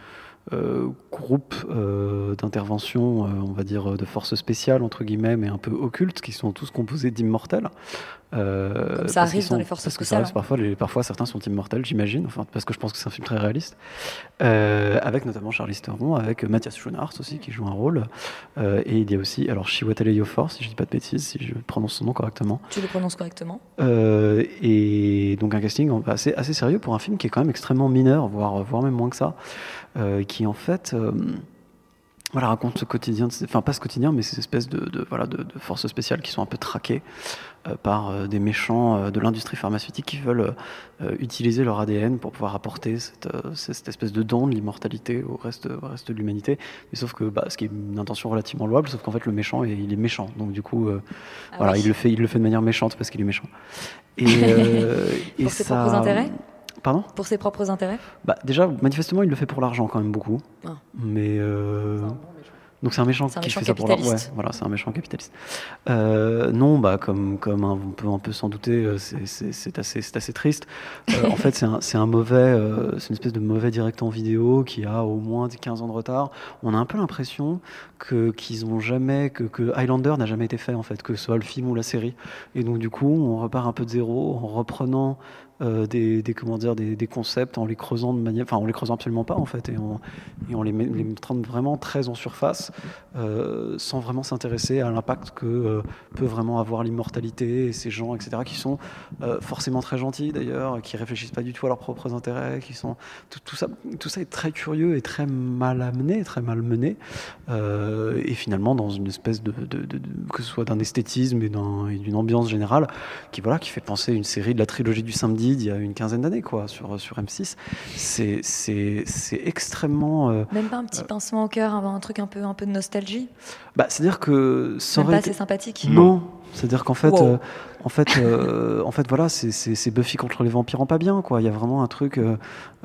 euh, groupe euh, d'intervention, euh, on va dire de forces spéciales entre guillemets, mais un peu occultes, qui sont tous composés d'immortels. Euh, Comme ça arrive dans les forces parce que ça spéciales, arrive hein. parfois, les- parfois certains sont immortels, j'imagine, enfin parce que je pense que c'est un film très réaliste, Euh, avec notamment Charlize Theron, avec euh, Mathias Schoenaerts aussi qui joue un rôle, Euh, et il y a aussi alors Chiwetel Ejiofor, si je dis pas de bêtises, si je prononce son nom correctement. Tu le prononces correctement? Et donc un casting assez, assez sérieux pour un film qui est quand même extrêmement mineur, voire, voire même moins que ça, qui en fait voilà, raconte ce quotidien, enfin pas ce quotidien, mais ces espèces de, de, voilà, de, de forces spéciales qui sont un peu traquées euh, par euh, des méchants euh, de l'industrie pharmaceutique qui veulent utiliser leur ADN pour pouvoir apporter cette, cette espèce de don de l'immortalité au reste, au reste de l'humanité. Mais sauf que, bah, ce qui est une intention relativement louable, sauf qu'en fait le méchant, il il est méchant. Donc du coup, Ah voilà, oui. il, le fait, il le fait de manière méchante parce qu'il est méchant. Et, et Pour ses ça- propres intérêts? Pardon Pour ses propres intérêts bah, Déjà, manifestement, il le fait pour l'argent quand même beaucoup. Ah. Mais. euh, Donc c'est un méchant un qui méchant fait ça pour l'argent. Ouais, voilà, c'est un méchant capitaliste. Euh, non, bah comme comme un- on peut un peu s'en douter, euh, c'est- assez c'est assez triste. Euh, en fait, c'est un c'est un mauvais, euh, c'est une espèce de mauvais direct en vidéo qui a au moins 15 ans de retard. On a un peu l'impression que qu'ils ont jamais que que Highlander n'a jamais été fait en fait, que ce soit le film ou la série. Et donc du coup, on repart un peu de zéro en reprenant euh, des, comment dire des, concepts en les creusant de manière enfin en les creusant absolument pas en fait et en, et en les, les mettant vraiment très en surface euh, sans vraiment s'intéresser à l'impact que euh, peut vraiment avoir l'immortalité et ces gens etc qui sont forcément très gentils d'ailleurs qui réfléchissent pas du tout à leurs propres intérêts qui sont tout, ça tout ça est très curieux et très mal amené très mal mené et finalement dans une espèce de, que ce soit d'un esthétisme et d'un- et d'une ambiance générale qui voilà qui fait penser une série de la trilogie du samedi d'il y a une quinzaine d'années quoi sur sur M6 c'est c'est c'est extrêmement euh, Même pas un petit pincement au cœur, un, un truc un peu, un peu de nostalgie? Bah, c'est-à-dire que ça Même aurait pas été- assez sympathique? Non, c'est-à-dire qu'en fait, Wow. euh, en fait, euh, en fait, voilà, c'est- Buffy contre les vampires en pas bien, quoi. Il y a vraiment un truc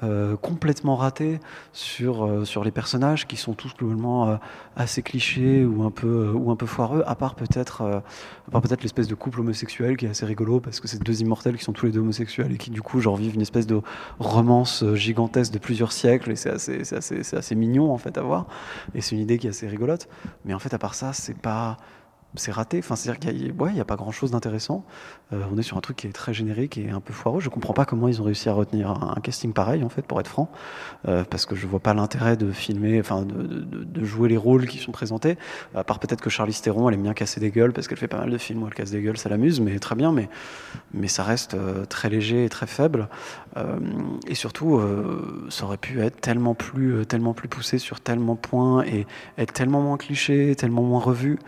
euh, complètement raté sur sur les personnages qui sont tous globalement assez clichés ou un peu ou un peu foireux, à part peut-être, peut-être l'espèce de couple homosexuel qui est assez rigolo parce que c'est deux immortels qui sont tous les deux homosexuels et qui du coup genre vivent une espèce de romance gigantesque de plusieurs siècles et c'est assez, c'est assez, assez mignon en fait à voir et c'est une idée qui est assez rigolote. Mais en fait, à part ça, c'est pas c'est raté. Enfin, c'est-à-dire qu'il y a, ouais, a pas grand-chose d'intéressant. Euh, on est sur un truc qui est très générique et un peu foireux. Je comprends pas comment ils ont réussi à retenir un, casting pareil, en fait, pour être franc, Euh, parce que je vois pas l'intérêt de filmer, enfin, de, jouer les rôles qui sont présentés. À part peut-être que Charlize Theron, elle aime bien casser des gueules parce qu'elle fait pas mal de films où elle casse des gueules, ça l'amuse, mais très bien. Mais mais ça reste euh, très léger et très faible. Et surtout, ça aurait pu être tellement plus, tellement plus poussé sur tellement de points et être tellement moins cliché, tellement moins revu.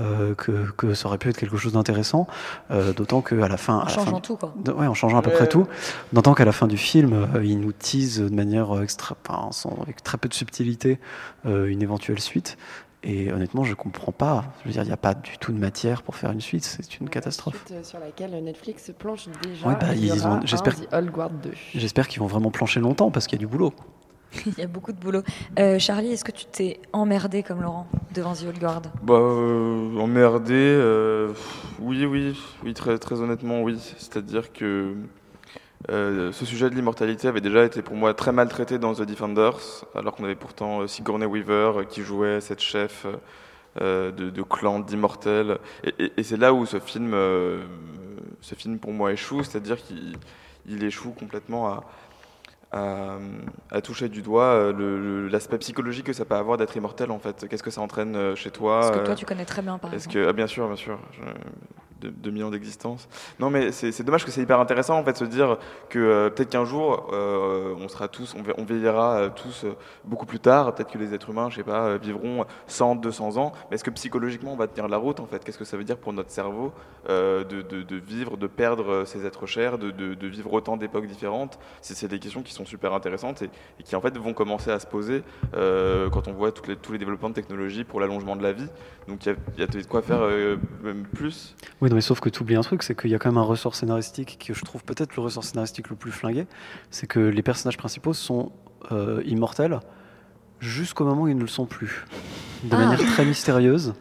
Euh, que, que ça aurait pu être quelque chose d'intéressant, euh, d'autant que à la fin, En changeant fin- tout, quoi. de- ouais, en changeant à peu Ouais. près tout, d'autant qu'à la fin du film, euh, il nous tease de manière euh, extra, enfin, sans- avec très peu de subtilité euh, une éventuelle suite. Et honnêtement, je comprends pas. Je veux dire, il n'y a pas du tout de matière pour faire une suite. C'est une catastrophe. Suite, euh, sur laquelle Netflix planche déjà. Ouais, bah, il y ils aura ont- j'espère- un The Old Guard 2. J'espère qu'ils vont vraiment plancher longtemps parce qu'il y a du boulot. Il y a beaucoup de boulot. Euh, Charlie, est-ce que tu t'es emmerdé comme Laurent devant The Old Guard? Bah, euh, emmerdé, euh, oui, oui, oui, très, très honnêtement, oui. C'est-à-dire que ce sujet de l'immortalité avait déjà été pour moi très mal traité dans The Defenders, alors qu'on avait pourtant Sigourney Weaver qui jouait cette chef de, clan d'immortels. Et, et- c'est là où ce film, ce film pour moi échoue, c'est-à-dire qu'il il échoue complètement à, à, à toucher du doigt euh, l'aspect psychologique que ça peut avoir d'être immortel en fait. Qu'est-ce que ça entraîne euh, chez toi Parce que euh, toi, tu connais très bien, par Est-ce exemple. que ah, bien sûr, bien sûr, je- de, millions d'existence. Non, mais c'est dommage que c'est hyper intéressant en fait se dire que euh, peut-être qu'un jour euh, on sera tous, on, on vieillira euh, tous beaucoup plus tard. Peut-être que les êtres humains, je sais pas, vivront 100, 200 ans. Mais est-ce que psychologiquement on va tenir la route en fait? Qu'est-ce que ça veut dire pour notre cerveau de, vivre, de perdre ses êtres chers, de, vivre autant d'époques différentes? C'est des questions qui sont super intéressantes et, qui en fait vont commencer à se poser quand on voit tous les développements de technologie pour l'allongement de la vie. Donc il y a, de quoi faire même plus. Mais sauf que tu oublies un truc, c'est qu'il y a quand même un ressort scénaristique que je trouve peut-être le ressort scénaristique le plus flingué. C'est que les personnages principaux sont euh, immortels jusqu'au moment où ils ne le sont plus. De Ah. manière très mystérieuse,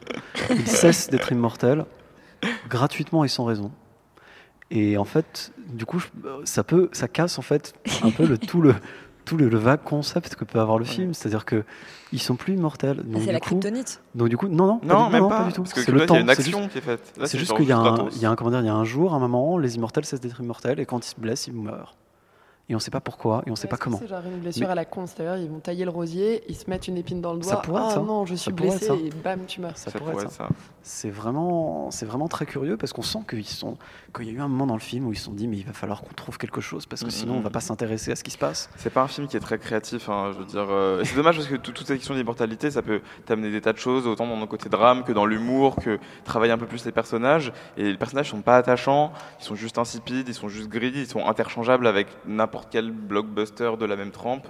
ils cessent d'être immortels gratuitement et sans raison. Et en fait, du coup, je- ça peut, ça casse en fait un peu le, tout le tout le, le vague concept que peut avoir le film, c'est-à-dire que ils sont plus immortels. Donc, c'est du la coup- kryptonite. Donc du coup, non, non, Non, du, même pas, du tout. parce que C'est le temps. il y a une c'est action juste- qui est faite. Là, C'est c'est juste genre qu'il y a juste un, gratos. il y a un, comment dire, il y a un jour, un moment, les immortels cessent d'être immortels et quand ils se blessent, ils meurent. Et on sait pas pourquoi et on sait pas comment. C'est genre une blessure Mais- à la con, c'est-à-dire ils vont tailler le rosier, ils se mettent une épine dans le doigt. Ça pourrait être ah ça. non, je suis blessé et bam, tu meurs. Ça, pourrait être ça. C'est vraiment, c'est vraiment très curieux parce qu'on sent qu'ils sont, qu'il y a eu un moment dans le film où ils se sont dit mais il va falloir qu'on trouve quelque chose parce que sinon on va pas s'intéresser à ce qui se passe. C'est pas un film qui est très créatif, hein, je veux dire. euh, c'est dommage parce que tout- toute cette question d'immortalité, ça peut t'amener des tas de choses, autant dans le côté drame que dans l'humour, que travailler un peu plus les personnages. Et les personnages sont pas attachants, ils sont juste insipides, ils sont juste gris, ils sont interchangeables avec n'importe n'importe quel blockbuster de la même trempe.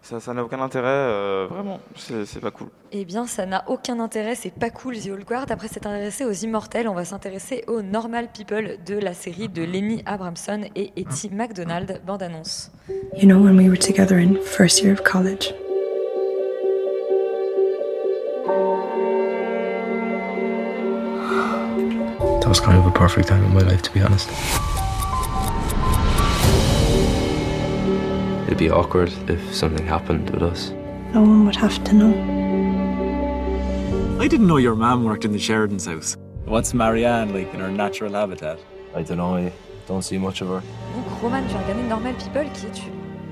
Ça n'a aucun intérêt, euh, vraiment, c'est pas cool. Eh bien, ça n'a aucun intérêt, c'est pas cool The Old Guard. Après s'être intéressé aux Immortels, on va s'intéresser aux Normal People de la série de Lenny Abramson et Etty MacDonald, bande-annonce. You know when we were together in first year of college, That was kind of a perfect time in my life, to be honest. Be awkward if something happened with us. No one would have to know. I didn't know your mom worked in the Sheridan's house. What's Marianne like in her natural habitat? I don't know, I don't see much of her. Donc Roman, tu as regardé Normal People, qui est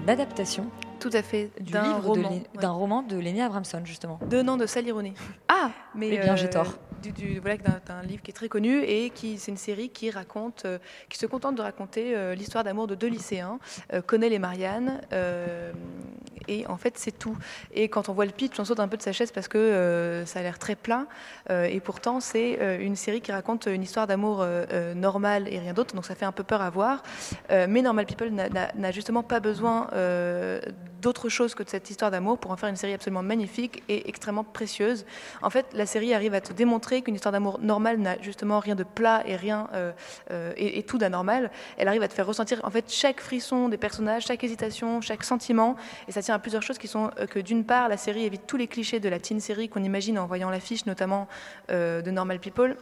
une adaptation Tout à fait, du d'un livre de roman. Lé- d'un roman de Lenny Abramson, justement. De non, de Sally Rooney. Ah, mais Eh bien, j'ai tort. Du, d'un livre qui est très connu et qui c'est une série qui raconte, euh, qui se contente de raconter euh, l'histoire d'amour de deux lycéens, euh, Connell et Marianne. Et en fait, c'est tout. Et quand on voit le pitch, on saute un peu de sa chaise parce que euh, ça a l'air très plat. euh, et pourtant, c'est euh, une série qui raconte une histoire d'amour normale et rien d'autre. Donc ça fait un peu peur à voir. Mais Normal People n'a- justement pas besoin d'autre chose que de cette histoire d'amour pour en faire une série absolument magnifique et extrêmement précieuse. En fait, la série arrive à te démontrer qu'une histoire d'amour normale n'a justement rien de plat et rien et, et tout d'anormal. Elle arrive à te faire ressentir en fait chaque frisson des personnages, chaque hésitation, chaque sentiment. Et ça tient plusieurs choses qui sont euh, que d'une part, la série évite tous les clichés de la teen série qu'on imagine en voyant l'affiche, notamment euh, de Normal People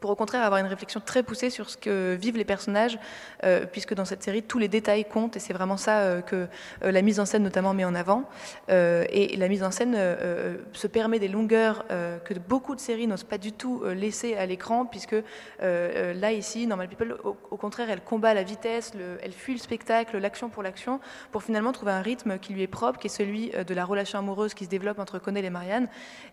pour au contraire avoir une réflexion très poussée sur ce que vivent les personnages, euh, puisque dans cette série, tous les détails comptent, et c'est vraiment ça euh, que euh, la mise en scène notamment met en avant. Et la mise en scène se permet des longueurs que beaucoup de séries n'osent pas du tout laisser à l'écran, puisque là, ici, Normal People, au, contraire, elle combat la vitesse, le- elle fuit le spectacle, l'action pour l'action, pour finalement trouver un rythme qui lui est propre, qui est celui de la relation amoureuse qui se développe entre Connell et Marianne,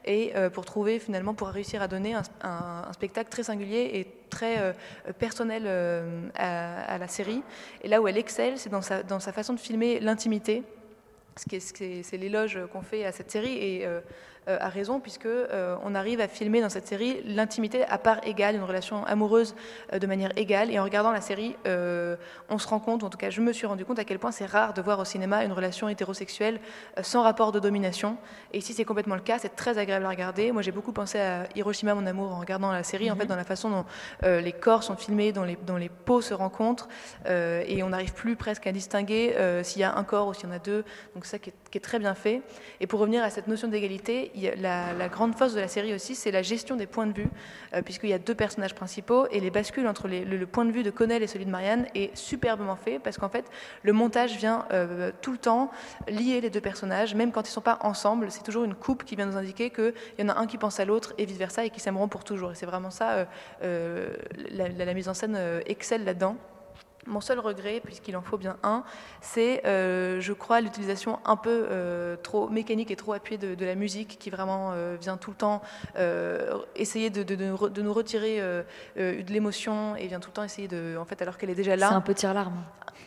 et pour trouver finalement, pour réussir à donner un spectacle très singulier et très euh, personnel euh, à, la série. Et là où elle excelle, c'est dans sa, dans sa façon de filmer l'intimité. Ce qui est- ce C'est l'éloge qu'on fait à cette série et euh, à raison puisque euh, on arrive à filmer dans cette série l'intimité à part égale, une relation amoureuse euh, de manière égale. Et en regardant la série, euh, on se rend compte, ou en tout cas je me suis rendu compte à quel point c'est rare de voir au cinéma une relation hétérosexuelle sans rapport de domination. Et ici c'est complètement le cas, c'est très agréable à regarder. Moi j'ai beaucoup pensé à Hiroshima mon amour en regardant la série, en fait dans la façon dont les corps sont filmés, dont les, dont les peaux se rencontrent, et on n'arrive plus presque à distinguer s'il y a un corps ou s'il y en a deux. Donc ça qui est, qui est très bien fait. Et pour revenir à cette notion d'égalité, a la, grande force de la série aussi, c'est la gestion des points de vue, euh, puisqu'il y a deux personnages principaux, et les bascules entre le, point de vue de Connell et celui de Marianne est superbement fait, parce qu'en fait, le montage vient euh, tout le temps lier les deux personnages, même quand ils ne sont pas ensemble, c'est toujours une coupe qui vient nous indiquer qu'il y en a un qui pense à l'autre, et vice-versa, et qui s'aimeront pour toujours. Et c'est vraiment ça, euh, la, la- mise en scène excelle là-dedans. Mon seul regret, puisqu'il en faut bien un, c'est, euh, je crois, l'utilisation un peu euh, trop mécanique et trop appuyée de, de la musique qui vraiment euh, vient tout le temps essayer de, de- de nous retirer de l'émotion et vient tout le temps essayer de, en fait, alors qu'elle est déjà là. C'est un peu tire-larme.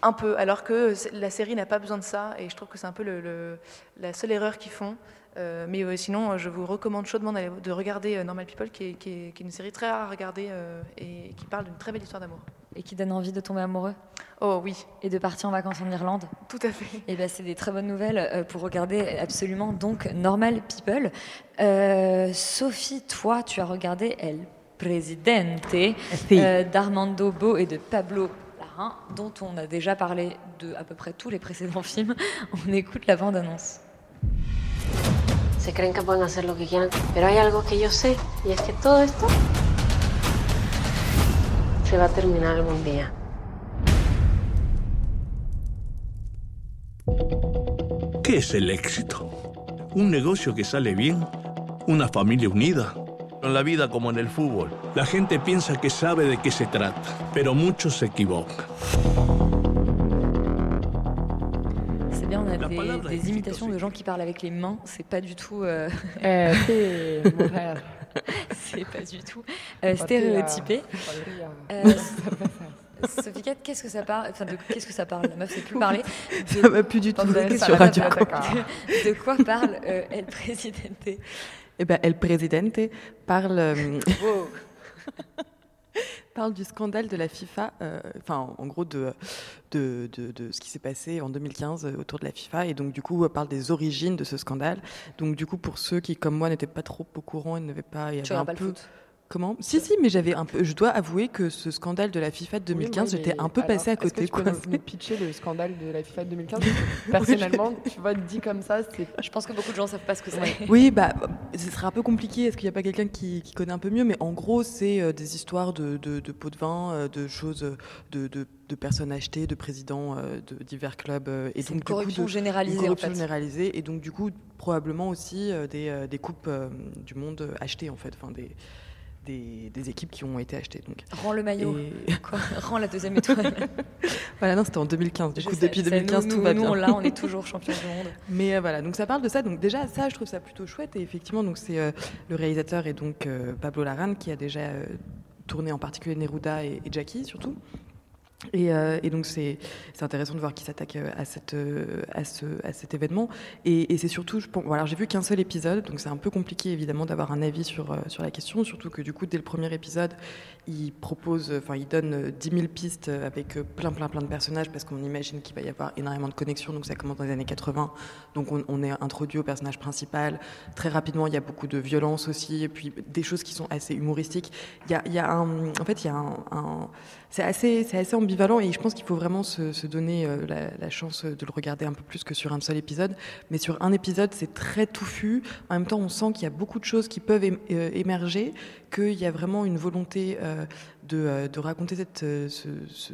Un peu, alors que la série n'a pas besoin de ça, et je trouve que c'est un peu le- le- la seule erreur qu'ils font. Euh, mais euh, sinon, euh, je vous recommande chaudement de regarder Normal People, qui est, qui est- qui est une série très rare à regarder et qui parle d'une très belle histoire d'amour. Et qui donne envie de tomber amoureux Oh oui. Et de partir en vacances en Irlande Tout à fait. Et ben c'est des très bonnes nouvelles euh, pour regarder absolument donc Normal People. Euh, Sophie, toi, tu as regardé El Presidente euh, d'Armando Bo et de Pablo Larraín, dont on a déjà parlé de à peu près tous les précédents films. On écoute la bande-annonce. Se creen que pueden hacer lo que quieran, pero hay algo que yo sé y es que todo esto se va a terminar algún día. ¿Qué es el éxito? ¿Un negocio que sale bien? ¿Una familia unida? En la vida como en el fútbol, la gente piensa que sabe de qué se trata, pero muchos se equivocan. Des, des imitations de gens qui parlent avec les mains. C'est pas du tout. euh, Eh, c'est pas du tout euh, stéréotypé. patria. Euh, Sophie Cat, qu'est-ce que ça parle Enfin, de qu'est-ce que ça parle? La meuf sait plus parler. De- Ça va plus du tout ça sur Radio. De, de quoi parle euh, El Presidente? Eh ben, El Presidente parle, euh, Wow. Parle du scandale de la FIFA, euh, enfin, en gros, de, de, de, de ce qui s'est passé en 2015 autour de la FIFA, et donc, du coup, euh, parle des origines de ce scandale. Donc, du coup, pour ceux qui, comme moi, n'étaient pas trop au courant et n'avaient pas. Il y Tu un peu. le foot? Comment? Si, si, mais j'avais un peu. Je dois avouer que ce scandale de la FIFA de 2015, Oui, j'étais un peu alors, passé à est-ce que côté. tu peux quoi. nous- nous pitcher le scandale de la FIFA de 2015 Personnellement, tu vois, dit comme ça, c'est. Je pense que beaucoup de gens savent pas ce que c'est. Oui, bah, ce serait un peu compliqué. Est-ce qu'il n'y a pas quelqu'un qui, qui connaît un peu mieux? Mais en gros, c'est euh, des histoires de, de, de pots de vin, euh, de choses, euh, de, de, de personnes achetées, de présidents euh, de divers clubs. euh, et donc, une du coup, corruption de- généralisée, Une corruption en fait. généralisée. Et donc, du coup, probablement aussi euh, des, euh, des coupes euh, du monde achetées, en fait. Enfin, des, des, des équipes qui ont été achetées. Donc. Rends le maillot. Et- Quoi Rends la deuxième étoile. Voilà, non, c'était en 2015. Du coup, sais, depuis je sais, 2015, nous- tout nous- va nous, bien. l'a, on est toujours champion du monde. Mais euh, voilà, donc ça parle de ça. Donc déjà, ça, je trouve ça plutôt chouette. Et effectivement, donc c'est euh, le réalisateur et donc euh, Pablo Larraín qui a déjà tourné en particulier Neruda et, et Jackie surtout. Et, euh, et donc c'est intéressant de voir qu'il s'attaque euh, à, euh, à, ce, à cet événement. Et, c'est surtout, je pense, alors j'ai vu qu'un seul épisode, donc c'est un peu compliqué évidemment d'avoir un avis sur, sur la question, surtout que du coup dès le premier épisode, il propose, enfin il donne euh, 10 000 pistes avec plein plein plein de personnages parce qu'on imagine qu'il va y avoir énormément de connexions, donc ça commence dans les années 80, donc on, est introduit au personnage principal. Très rapidement, il y a beaucoup de violence aussi, et puis des choses qui sont assez humoristiques. Il y a, il y a un, en fait, il y a un- c'est assez, ambivalent et je pense qu'il faut vraiment se, donner euh, la, chance de le regarder un peu plus que sur un seul épisode. Mais sur un épisode, c'est très touffu. En même temps, on sent qu'il y a beaucoup de choses qui peuvent euh, émerger, qu'il y a vraiment une volonté euh, de, raconter cette, ce, ce-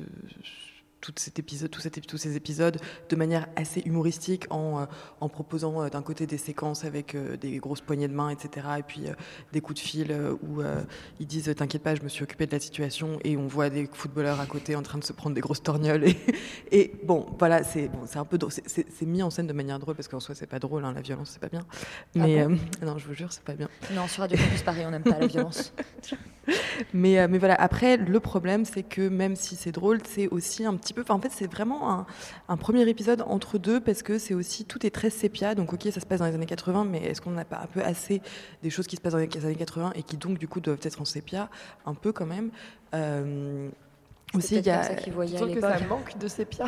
tout cet épisode, tout cet ép- tous ces épisodes de manière assez humoristique en, euh, en proposant euh, d'un côté des séquences avec euh, des grosses poignées de main, etc. Et puis des coups de fil où ils disent T'inquiète pas, je me suis occupé de la situation. Et on voit des footballeurs à côté en train de se prendre des grosses torgnoles. Et, et bon, voilà, c'est bon, un peu. C'est- mis en scène de manière drôle parce qu'en soi, c'est pas drôle, hein, la violence, c'est pas bien. Mais Ah bon euh, non, je vous jure, c'est pas bien. Non, sur Radio Campus Paris, on n'aime pas la violence. Mais, euh, mais voilà, après, le problème, c'est que même si c'est drôle, c'est aussi un petit peu. enfin, en fait, c'est vraiment un, un premier épisode entre deux parce que c'est aussi. Tout est très sépia. Donc, ok, ça se passe dans les années 80, mais est-ce qu'on n'a pas un peu assez des choses qui se passent dans les années 80 et qui, donc, du coup, doivent être en sépia? Un peu quand même. Euh, aussi, il y a. ça qu'ils voyaient Tu à trouves que ça manque de sépia?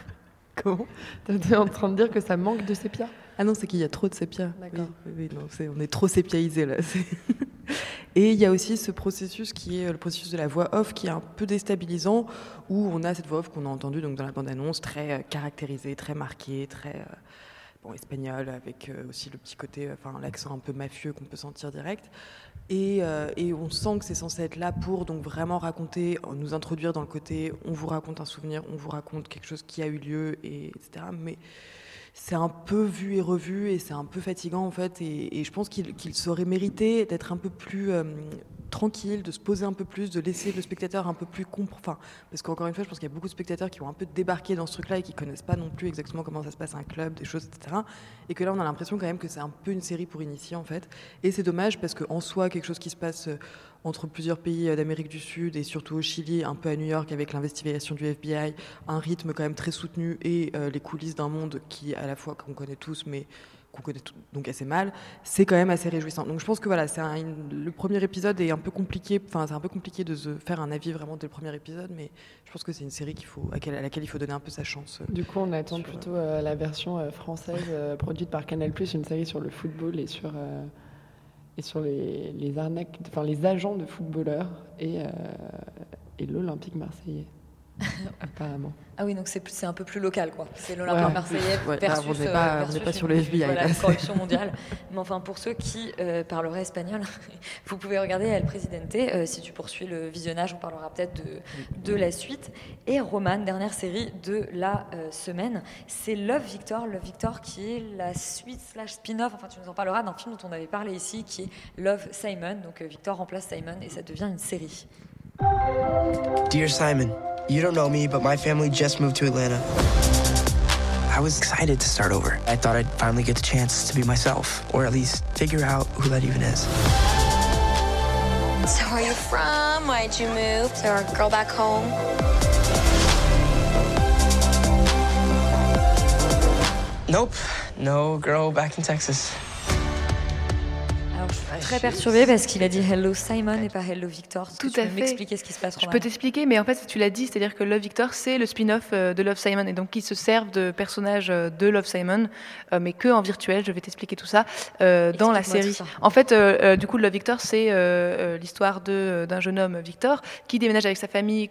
Comment? T'es en train de dire que ça manque de sépia? Ah non, c'est qu'il y a trop de sépia. D'accord. Oui, on est trop sépiaisé là. Et il y a aussi ce processus qui est le processus de la voix off qui est un peu déstabilisant, où on a cette voix off qu'on a entendue donc, dans la bande-annonce, très euh, caractérisée, très marquée, très euh, bon, espagnole, avec euh, aussi le petit côté, l'accent un peu mafieux qu'on peut sentir direct. Et, et on sent que c'est censé être là pour donc vraiment raconter, nous introduire dans le côté, on vous raconte un souvenir, on vous raconte quelque chose qui a eu lieu, et, etc. Mais c'est un peu vu et revu et c'est un peu fatigant en fait. Et, je pense qu'il qu'il saurait mériter d'être un peu plus euh, tranquille, de se poser un peu plus, de laisser le spectateur un peu plus comprendre. Parce qu'encore une fois, je pense qu'il y a beaucoup de spectateurs qui ont un peu débarqué dans ce truc-là et qui connaissent pas non plus exactement comment ça se passe un club, des choses, etc. Et que là, on a l'impression quand même que c'est un peu une série pour initier en fait. Et c'est dommage parce qu'en soi, quelque chose qui se passe euh, entre plusieurs pays euh, d'Amérique du Sud et surtout au Chili, un peu à New York avec l'investigation du FBI, un rythme quand même très soutenu et euh, les coulisses d'un monde qui à la fois qu'on connaît tous mais qu'on connaît tout- donc assez mal, c'est quand même assez réjouissant. Donc je pense que voilà, c'est le premier épisode est un peu compliqué, enfin c'est un peu compliqué de se faire un avis vraiment dès le premier épisode, mais je pense que c'est une série qu'il faut, à, laquelle, à laquelle il faut donner un peu sa chance. euh. Du coup, on attend Sur- plutôt euh, la version euh, française euh, produite par Canal+, une série sur le football et sur et sur les, arnaques, enfin les agents de footballeurs et euh, et l'Olympique marseillais. apparemment. Ah oui, donc c'est un peu plus local, quoi. C'est l'Olympique Ouais. marseillais Ouais, versus, on n'est euh, pas- on versus pas sur le FBI, voilà, une corruption mondiale. Mais enfin, pour ceux qui euh, parleraient espagnol, vous pouvez regarder El Presidente. Euh, si tu poursuis le visionnage, on parlera peut-être de, de la suite. Et Roman, dernière série de la euh, semaine, c'est Love Victor. Love Victor qui est la suite slash spin-off, enfin tu nous en parleras, d'un film dont on avait parlé ici, qui est Love Simon. Donc euh, Victor remplace Simon et ça devient une série. Dear Simon, you don't know me, but my family just moved to Atlanta. I was excited to start over. I thought I'd finally get the chance to be myself, or at least figure out who that even is. So where are you from? Why'd you move? Is there a girl back home? Nope, no girl back in Texas. Très perturbé parce qu'il a dit Hello Simon et pas Hello Victor. Tout tu à peux fait. m'expliquer ce qui se passe Je peux t'expliquer, mais en fait, tu l'as dit, c'est-à-dire que Love Victor, c'est le spin-off euh, de Love Simon, et donc qui se servent de personnages euh, de Love Simon, euh, mais que en virtuel. Je vais t'expliquer tout ça euh, dans la série. En fait, euh, du coup, Love Victor, c'est euh, l'histoire de- d'un jeune homme, Victor, qui déménage avec sa famille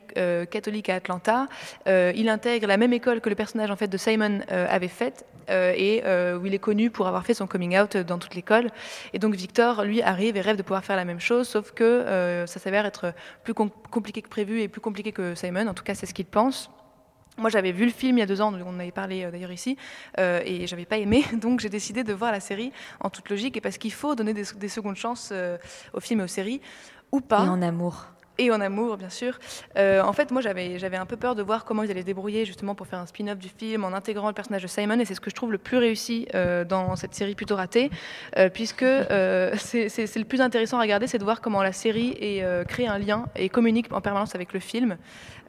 catholique à Atlanta. Il intègre la même école que le personnage en fait de Simon avait faite. et où il est connu pour avoir fait son coming out dans toute l'école. Et donc Victor, lui, arrive et rêve de pouvoir faire la même chose, sauf que euh, ça s'avère être plus com- compliqué que prévu et plus compliqué que Simon. En tout cas, c'est ce qu'il pense. Moi, j'avais vu le film il y a deux ans, on en avait parlé euh, d'ailleurs ici, euh, et j'avais pas aimé, donc j'ai décidé de voir la série en toute logique, et parce qu'il faut donner des, des secondes chances euh, aux films et aux séries, ou pas. Et en amour. Et en amour, bien sûr. Euh, en fait, moi, j'avais, un peu peur de voir comment ils allaient se débrouiller justement pour faire un spin-off du film en intégrant le personnage de Simon. Et c'est ce que je trouve le plus réussi euh, dans cette série plutôt ratée, euh, puisque c'est, le plus intéressant à regarder, c'est de voir comment la série crée un lien et communique en permanence avec le film.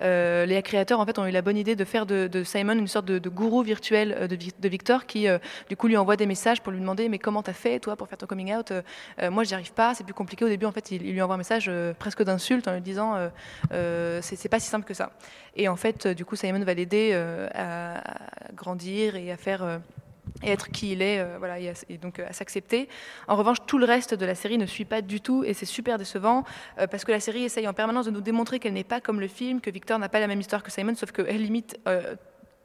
Euh, les créateurs, en fait, ont eu la bonne idée de faire de, Simon une sorte de, gourou virtuel euh, de, Vi- de Victor, qui euh, du coup lui envoie des messages pour lui demander mais comment t'as fait toi pour faire ton coming out? Euh, Moi, j'y arrive pas, c'est plus compliqué. Au début, en fait, il, lui envoie un message presque d'insulte en lui disant c'est pas si simple que ça. Et en fait, du coup, Simon va l'aider à grandir et à faire. Et être qui il est, euh, voilà, et, donc euh, à s'accepter. En revanche, tout le reste de la série ne suit pas du tout, et c'est super décevant euh, parce que la série essaye en permanence de nous démontrer qu'elle n'est pas comme le film, que Victor n'a pas la même histoire que Simon, sauf qu'elle limite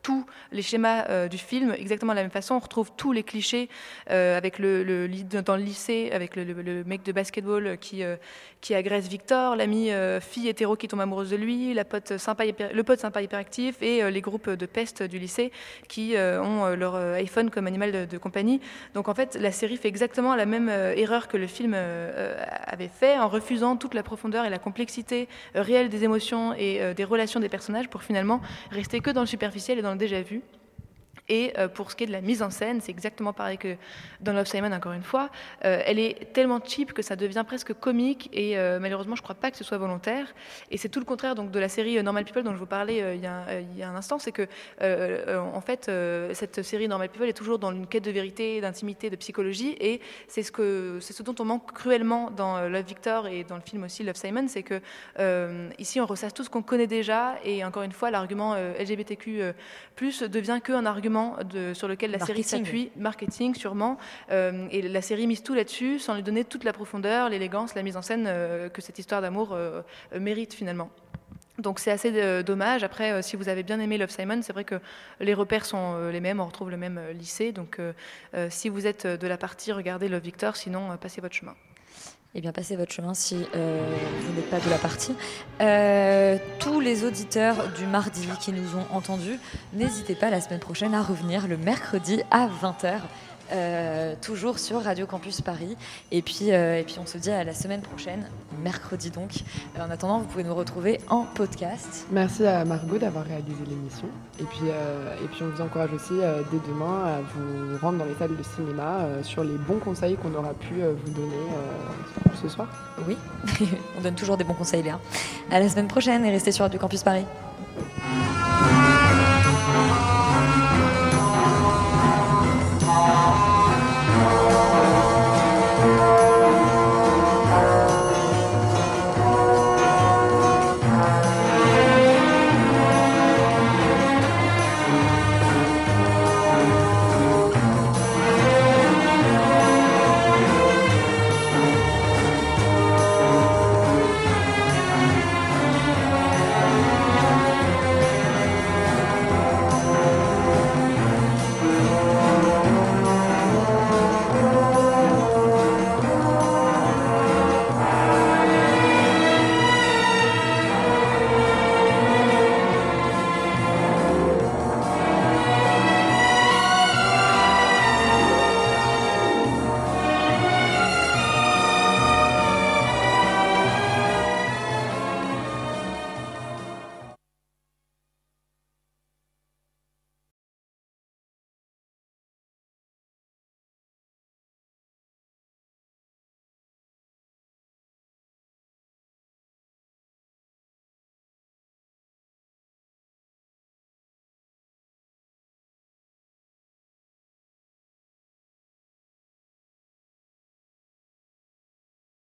tous les schémas euh, du film exactement de la même façon. On retrouve tous les clichés euh, avec le, le dans le lycée, avec le, mec de basketball qui, euh, qui agresse Victor, l'amie euh, fille hétéro qui tombe amoureuse de lui, la pote sympa, le pote sympa hyperactif et les groupes de peste du lycée qui ont leur iPhone comme animal de, compagnie. Donc en fait, la série fait exactement la même erreur que le film avait fait en refusant toute la profondeur et la complexité réelle des émotions et des relations des personnages pour finalement rester que dans le superficiel et dans déjà vu. Et euh, pour ce qui est de la mise en scène, c'est exactement pareil que dans Love Simon, encore une fois. Euh, elle est tellement cheap que ça devient presque comique et euh, malheureusement, je ne crois pas que ce soit volontaire. Et c'est tout le contraire donc, de la série Normal People dont je vous parlais il, y a, un instant. C'est que, en fait, cette série Normal People est toujours dans une quête de vérité, d'intimité, de psychologie. Et c'est ce, c'est ce dont on manque cruellement dans Love Victor et dans le film aussi Love Simon. C'est que ici, on ressasse tout ce qu'on connaît déjà. Et encore une fois, l'argument LGBTQ devient qu'un argument de, sur lequel la série s'appuie, marketing sûrement, Euh, et la série mise tout là-dessus sans lui donner toute la profondeur, l'élégance, la mise en scène euh, que cette histoire d'amour euh, mérite finalement. Donc c'est assez euh, dommage. Après, euh, si vous avez bien aimé Love Simon, c'est vrai que les repères sont euh, les mêmes, on retrouve le même lycée. Donc si vous êtes de la partie, regardez Love Victor, sinon passez votre chemin. Eh bien, passez votre chemin si euh, vous n'êtes pas de la partie. Euh, tous les auditeurs du mardi qui nous ont entendus, n'hésitez pas la semaine prochaine à revenir le mercredi à 20h. Euh, toujours sur Radio Campus Paris. Et puis, euh, et puis on se dit à la semaine prochaine, mercredi donc. Euh, en attendant, vous pouvez nous retrouver en podcast. Merci à Margot d'avoir réalisé l'émission. Et puis, euh, et puis on vous encourage aussi dès demain à vous rendre dans les salles de cinéma sur les bons conseils qu'on aura pu vous donner ce soir. Oui, on donne toujours des bons conseils, Léa. À la semaine prochaine et restez sur Radio Campus Paris.